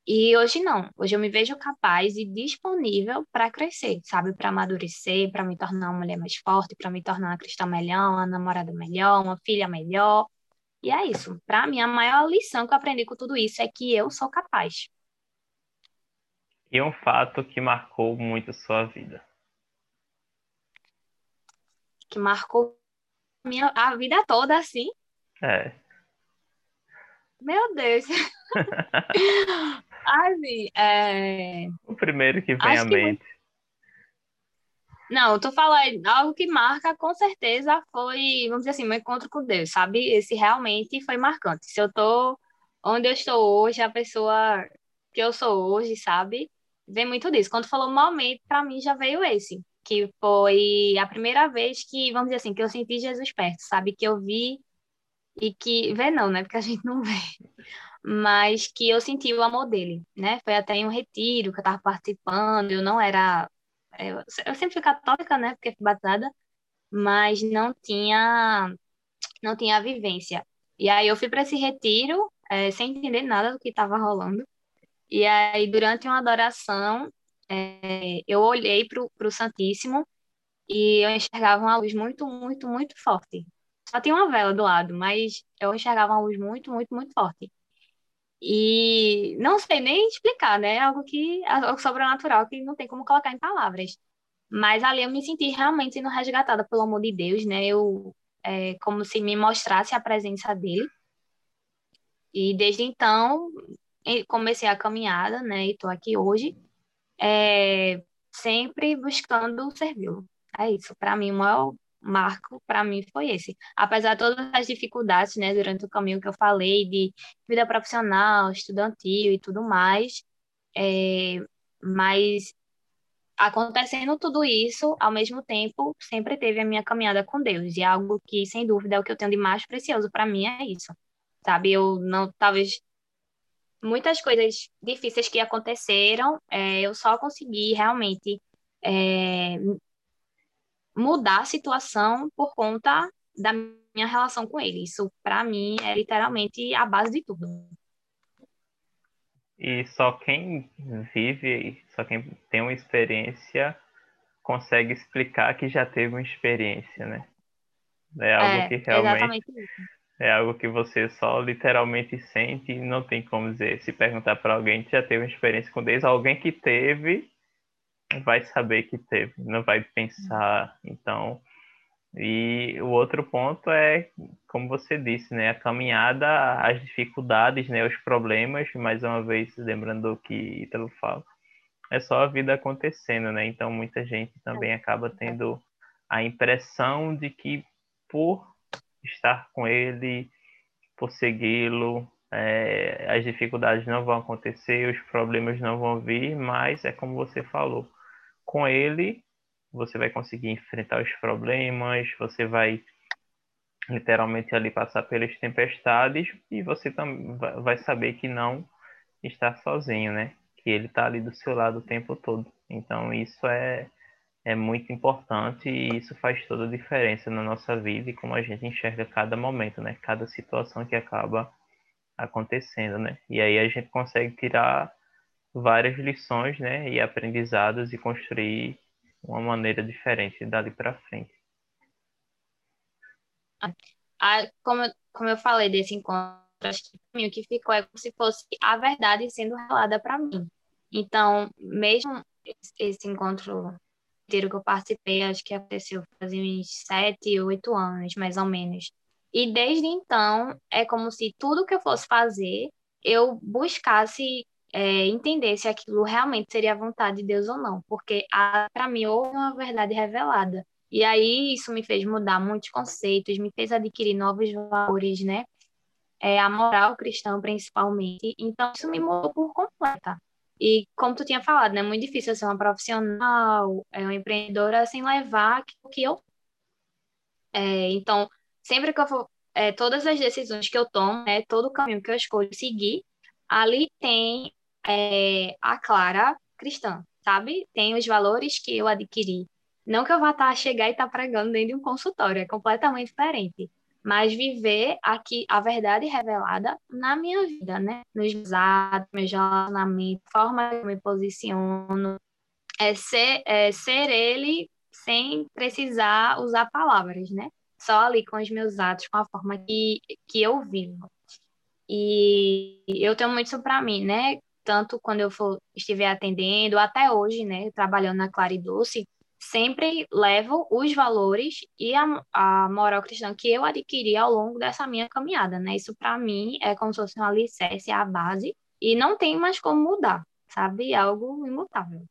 B: E hoje não. Hoje eu me vejo capaz e disponível para crescer, sabe? Para amadurecer, para me tornar uma mulher mais forte, para me tornar uma cristã melhor, uma namorada melhor, uma filha melhor. E é isso. Para mim, a maior lição que eu aprendi com tudo isso é que eu sou capaz.
A: E um fato que marcou muito sua vida.
B: Que marcou minha, a vida toda, assim?
A: É.
B: Meu Deus. assim, é...
A: O primeiro que vem Acho à mente. Que...
B: Não, tu fala algo que marca, com certeza, foi, vamos dizer assim, meu encontro com Deus, sabe? Esse realmente foi marcante. Se eu tô onde eu estou hoje, a pessoa que eu sou hoje, sabe? Vem muito disso. Quando falou momento, para mim já veio esse, que foi a primeira vez que, vamos dizer assim, que eu senti Jesus perto, sabe? Que eu vi e que vê não, né? Porque a gente não vê. Mas que eu senti o amor dele, né? Foi até em um retiro que eu estava participando, eu não era eu, eu sempre fui católica, né? Porque fui batizada, mas não tinha não tinha vivência. E aí eu fui para esse retiro, é, sem entender nada do que estava rolando. E aí, durante uma adoração, é, eu olhei para o Santíssimo e eu enxergava uma luz muito, muito, muito forte. Só tinha uma vela do lado, mas eu enxergava uma luz muito, muito, muito forte. E não sei nem explicar, né? Algo que algo sobrenatural que não tem como colocar em palavras. Mas ali eu me senti realmente sendo resgatada pelo amor de Deus, né? Eu é, como se me mostrasse a presença dele. E desde então comecei a caminhada, né, e estou aqui hoje, é, sempre buscando servi-lo. É isso, para mim, o maior marco para mim foi esse. Apesar de todas as dificuldades, né, durante o caminho que eu falei de vida profissional, estudantil e tudo mais, é, mas acontecendo tudo isso, ao mesmo tempo, sempre teve a minha caminhada com Deus, e é algo que, sem dúvida, é o que eu tenho de mais precioso para mim é isso. Sabe, eu não, talvez muitas coisas difíceis que aconteceram, é, eu só consegui realmente é, mudar a situação por conta da minha relação com ele. Isso, para mim, é literalmente a base de tudo.
A: E só quem vive, só quem tem uma experiência consegue explicar que já teve uma experiência, né? É algo
B: É,
A: que realmente. É algo que você só literalmente sente e não tem como dizer. Se perguntar para alguém que já teve uma experiência com Deus, alguém que teve vai saber que teve, não vai pensar. Então, e o outro ponto é, como você disse, né, a caminhada, as dificuldades, né, os problemas, mais uma vez lembrando o que Ítalo fala, é só a vida acontecendo, né? Então muita gente também acaba tendo a impressão de que por estar com ele, por segui-lo, é, as dificuldades não vão acontecer, os problemas não vão vir, mas é como você falou, com ele você vai conseguir enfrentar os problemas, você vai literalmente ali passar pelas tempestades e você também vai saber que não está sozinho, né? Que ele está ali do seu lado o tempo todo. Então isso é é muito importante e isso faz toda a diferença na nossa vida e como a gente enxerga cada momento, né? Cada situação que acaba acontecendo, né? E aí a gente consegue tirar várias lições, né? E aprendizados e construir uma maneira diferente dali para frente.
B: Como, como eu falei desse encontro, acho que mim o que ficou é como se fosse a verdade sendo revelada para mim. Então, mesmo esse encontro inteiro que eu participei, acho que aconteceu fazia uns sete, oito anos, mais ou menos. E desde então, é como se tudo que eu fosse fazer, eu buscasse é, entender se aquilo realmente seria a vontade de Deus ou não, porque para mim houve uma verdade revelada. E aí isso me fez mudar muitos conceitos, me fez adquirir novos valores, né? É, a moral cristã, principalmente. Então, isso me mudou por completa. E como tu tinha falado, né? É muito difícil ser uma profissional, é uma empreendedora sem levar o que eu. É, então, sempre que eu for. É, todas as decisões que eu tomo, né, todo o caminho que eu escolho seguir, ali tem é, a Clara cristã, sabe? Tem os valores que eu adquiri. Não que eu vá a chegar e estar pregando dentro de um consultório, é completamente diferente. Mas viver aqui a verdade revelada na minha vida, né? Nos meus atos, meus relacionamentos, forma que eu me posiciono. É ser, é ser ele sem precisar usar palavras, né? Só ali com os meus atos, com a forma que, que eu vivo. E eu tenho muito isso para mim, né? tanto quando eu for, estiver atendendo, até hoje, né, trabalhando na Clara e Doce, sempre levo os valores e a, a moral cristã que eu adquiri ao longo dessa minha caminhada, né? Isso para mim é como se fosse um alicerce, a base, e não tem mais como mudar, sabe? É algo imutável.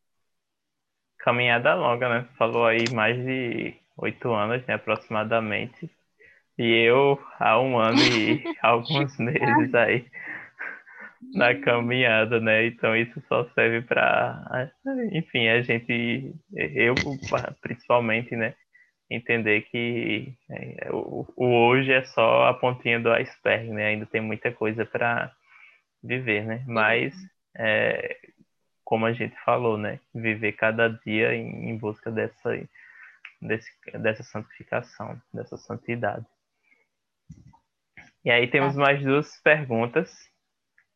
A: Caminhada longa, né? Falou aí mais de oito anos, né, aproximadamente. E eu há um ano e alguns meses aí na caminhada, né? Então isso só serve para, enfim, a gente, eu principalmente, né? Entender que é, o, o, hoje é só a pontinha do iceberg, né? Ainda tem muita coisa para viver, né? Mas, é, como a gente falou, né? Viver cada dia em, em busca dessa, desse, dessa santificação, dessa santidade. E aí temos tá. mais duas perguntas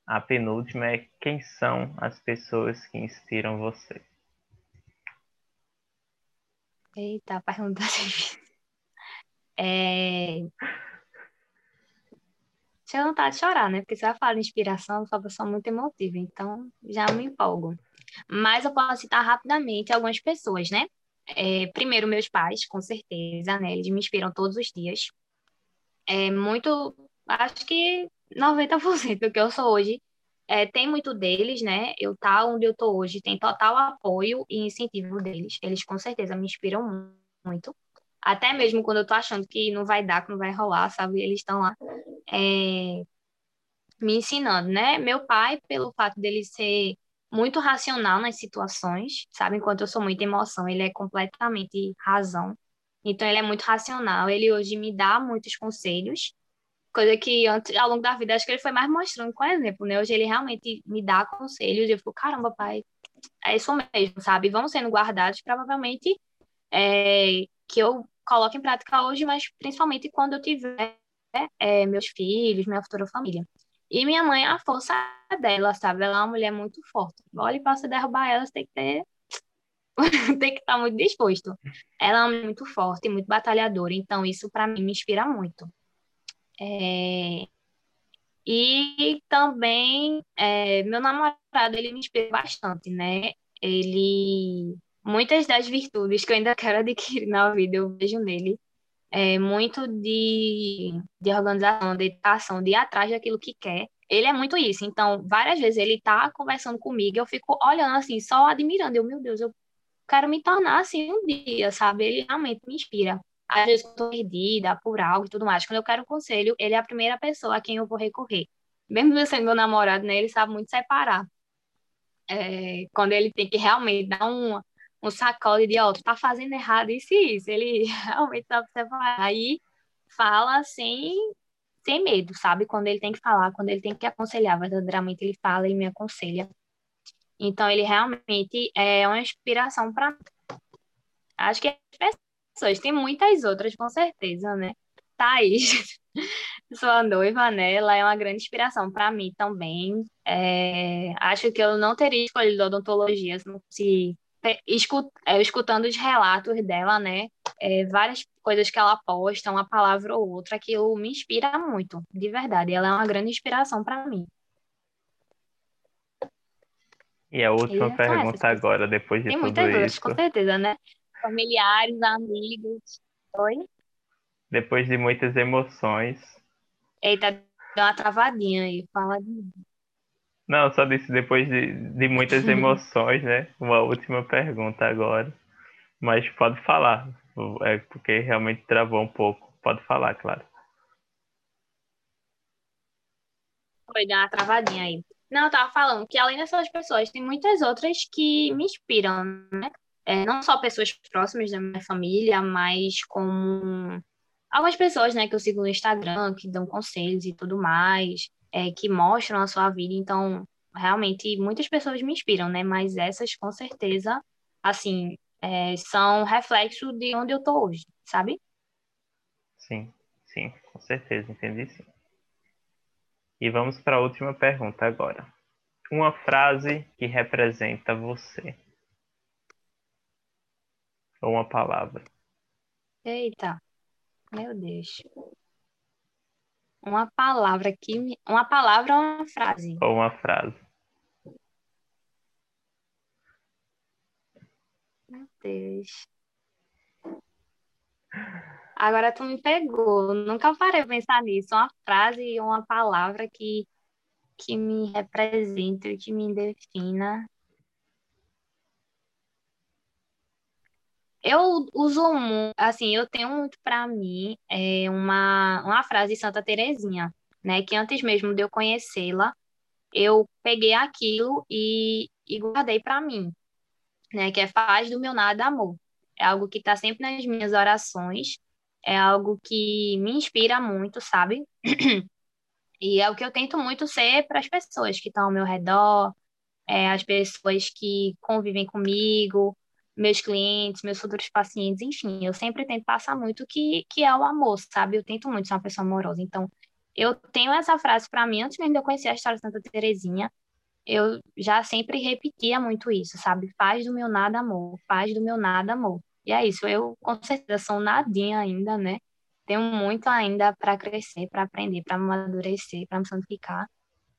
A: a penúltima é quem são as pessoas que inspiram você?
B: Eita, pergunta. É... Eu vontade de chorar, né? Porque vai falar de inspiração, eu sou uma pessoa muito emotiva, então já me empolgo. Mas eu posso citar rapidamente algumas pessoas, né? É, primeiro, meus pais, com certeza, né? Eles me inspiram todos os dias. É muito, acho que 90% do que eu sou hoje é, tem muito deles, né? Eu tá onde eu tô hoje, tem total apoio e incentivo deles. Eles com certeza me inspiram muito. Até mesmo quando eu tô achando que não vai dar, que não vai rolar, sabe? Eles estão lá é, me ensinando, né? Meu pai, pelo fato dele ser muito racional nas situações, sabe? Enquanto eu sou muita emoção, ele é completamente razão. Então, ele é muito racional. Ele hoje me dá muitos conselhos Coisa que antes, ao longo da vida, acho que ele foi mais mostrando com exemplo, né? Hoje ele realmente me dá conselhos e eu fico, caramba, pai, é isso mesmo, sabe? Vão sendo guardados, provavelmente, é, que eu coloque em prática hoje, mas principalmente quando eu tiver é, meus filhos, minha futura família. E minha mãe a força dela, sabe? Ela é uma mulher muito forte. Olha, para você derrubar ela, você tem que ter. tem que estar muito disposto. Ela é muito forte, muito batalhadora. Então, isso para mim me inspira muito. É... E também, é, meu namorado, ele me inspira bastante, né? Ele. Muitas das virtudes que eu ainda quero adquirir na vida, eu vejo nele é, muito de, de organização, de dedicação, de ir atrás daquilo que quer. Ele é muito isso. Então, várias vezes ele tá conversando comigo, eu fico olhando assim, só admirando. Eu, meu Deus, eu quero me tornar assim um dia, sabe? Ele realmente me inspira. Às vezes eu tô perdida por algo e tudo mais. Quando eu quero conselho, ele é a primeira pessoa a quem eu vou recorrer. Mesmo sendo meu namorado, né? Ele sabe muito separar. É, quando ele tem que realmente dar uma um sacode de, ó, tu tá fazendo errado isso e isso. Ele realmente tá observando. Aí fala sem, sem medo, sabe? Quando ele tem que falar, quando ele tem que aconselhar, verdadeiramente ele fala e me aconselha. Então, ele realmente é uma inspiração para. Acho que as pessoas, tem muitas outras, com certeza, né? Thaís, sua noiva, né? Ela é uma grande inspiração para mim também. É, acho que eu não teria escolhido odontologia se fosse é, escutando os relatos dela, né? É, várias coisas que ela posta, uma palavra ou outra, aquilo me inspira muito, de verdade. Ela é uma grande inspiração para mim.
A: E a última e pergunta agora, depois de Tem tudo muitas
B: isso. com certeza, né? Familiares, amigos. Oi?
A: Depois de muitas emoções.
B: Eita, deu uma travadinha aí. Fala de
A: não, só disse depois de, de muitas emoções, né? Uma última pergunta agora. Mas pode falar, é porque realmente travou um pouco. Pode falar, claro.
B: Foi dar uma travadinha aí. Não, eu tava falando que além dessas pessoas, tem muitas outras que me inspiram, né? É, não só pessoas próximas da minha família, mas como algumas pessoas, né, que eu sigo no Instagram, que dão conselhos e tudo mais é, que mostram a sua vida. Então, realmente, muitas pessoas me inspiram, né? Mas essas, com certeza, assim, é, são reflexo de onde eu tô hoje, sabe?
A: Sim, sim, com certeza, entendi sim. E vamos para a última pergunta agora. Uma frase que representa você. Ou uma palavra.
B: Eita, meu Deus. Uma palavra que uma palavra ou uma frase?
A: Ou uma frase.
B: Meu Deus. Agora tu me pegou. Nunca parei de pensar nisso. Uma frase e uma palavra que, que me represente, que me defina. Eu uso um, assim, eu tenho muito para mim é uma, uma frase de Santa Terezinha, né? Que antes mesmo de eu conhecê-la, eu peguei aquilo e, e guardei para mim, né? Que é faz do meu nada amor. É algo que está sempre nas minhas orações, é algo que me inspira muito, sabe? E é o que eu tento muito ser para as pessoas que estão ao meu redor, é, as pessoas que convivem comigo, meus clientes, meus futuros pacientes, enfim, eu sempre tento passar muito que, que é o amor, sabe? Eu tento muito ser uma pessoa amorosa. Então, eu tenho essa frase para mim, antes mesmo de eu conhecer a história de Santa Terezinha, eu já sempre repetia muito isso, sabe? Paz do meu nada amor, paz do meu nada amor. E é isso, eu com certeza sou nadinha ainda, né? Tenho muito ainda para crescer, para aprender, para amadurecer, para me santificar,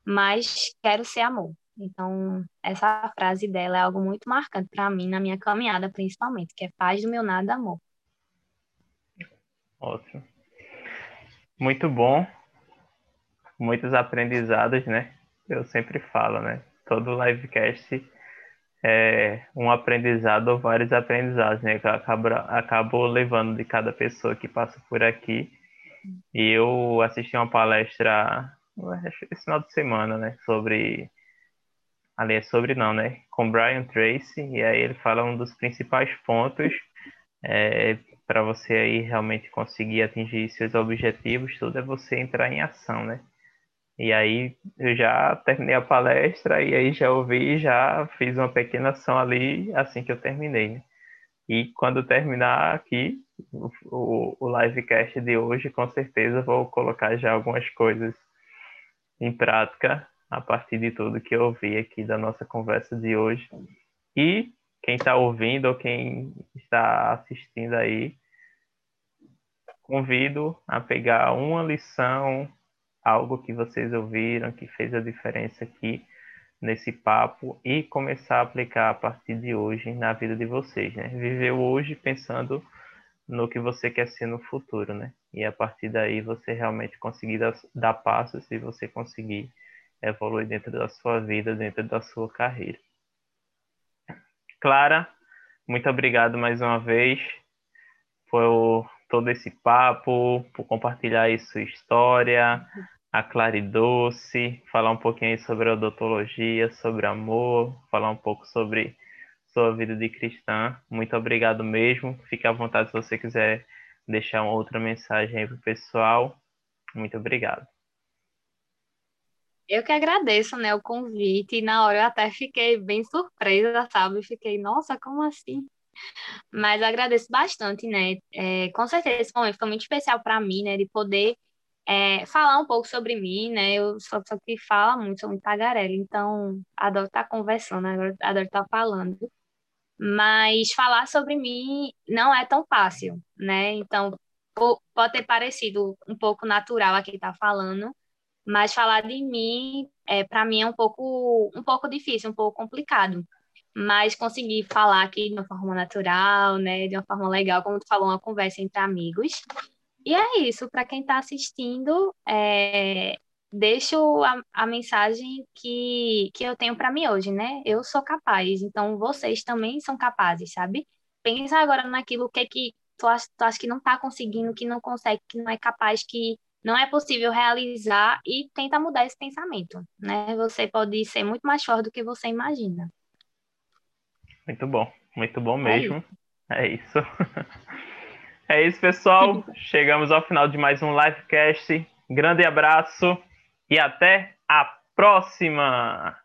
B: mas quero ser amor. Então, essa frase dela é algo muito marcante para mim, na minha caminhada, principalmente, que é paz do meu nada, amor.
A: Ótimo. Muito bom. Muitos aprendizados, né? Eu sempre falo, né? Todo livecast é um aprendizado ou vários aprendizados, né? Que acabo, acabo levando de cada pessoa que passa por aqui. E eu assisti uma palestra esse final de semana, né? Sobre ali é sobre não, né? Com Brian Tracy, e aí ele fala um dos principais pontos é, para você aí realmente conseguir atingir seus objetivos, tudo é você entrar em ação, né? E aí eu já terminei a palestra e aí já ouvi, já fiz uma pequena ação ali assim que eu terminei. Né? E quando terminar aqui o, o, o livecast de hoje, com certeza vou colocar já algumas coisas em prática a partir de tudo que eu ouvi aqui da nossa conversa de hoje. E quem está ouvindo ou quem está assistindo aí, convido a pegar uma lição, algo que vocês ouviram, que fez a diferença aqui nesse papo e começar a aplicar a partir de hoje na vida de vocês, né? Viver hoje pensando no que você quer ser no futuro, né? E a partir daí você realmente conseguir dar, dar passos e você conseguir evoluir dentro da sua vida, dentro da sua carreira. Clara, muito obrigado mais uma vez por todo esse papo, por compartilhar aí sua história, a Claridoce, falar um pouquinho sobre odontologia, sobre amor, falar um pouco sobre sua vida de cristã. Muito obrigado mesmo. Fique à vontade se você quiser deixar uma outra mensagem aí para o pessoal. Muito obrigado.
B: Eu que agradeço, né, o convite. E na hora eu até fiquei bem surpresa, sabe? Fiquei, nossa, como assim? Mas agradeço bastante, né? É, com certeza esse momento foi muito especial para mim, né? De poder é, falar um pouco sobre mim, né? Eu sou pessoa que fala muito, sou muito tagarela, então adoro estar tá conversando, adoro estar tá falando. Mas falar sobre mim não é tão fácil, né? Então pode ter parecido um pouco natural aqui estar tá falando, mas falar de mim, é, para mim, é um pouco, um pouco difícil, um pouco complicado. Mas conseguir falar aqui de uma forma natural, né, de uma forma legal, como tu falou, uma conversa entre amigos. E é isso, para quem está assistindo, é, deixo a, a, mensagem que, que eu tenho para mim hoje, né? Eu sou capaz, então vocês também são capazes, sabe? Pensa agora naquilo que, que tu acha, tu acha que não está conseguindo, que não consegue, que não é capaz, que não é possível realizar e tenta mudar esse pensamento, né? Você pode ser muito mais forte do que você imagina.
A: Muito bom, muito bom é mesmo. É isso. É isso, é isso pessoal. Chegamos ao final de mais um livecast. Grande abraço e até a próxima!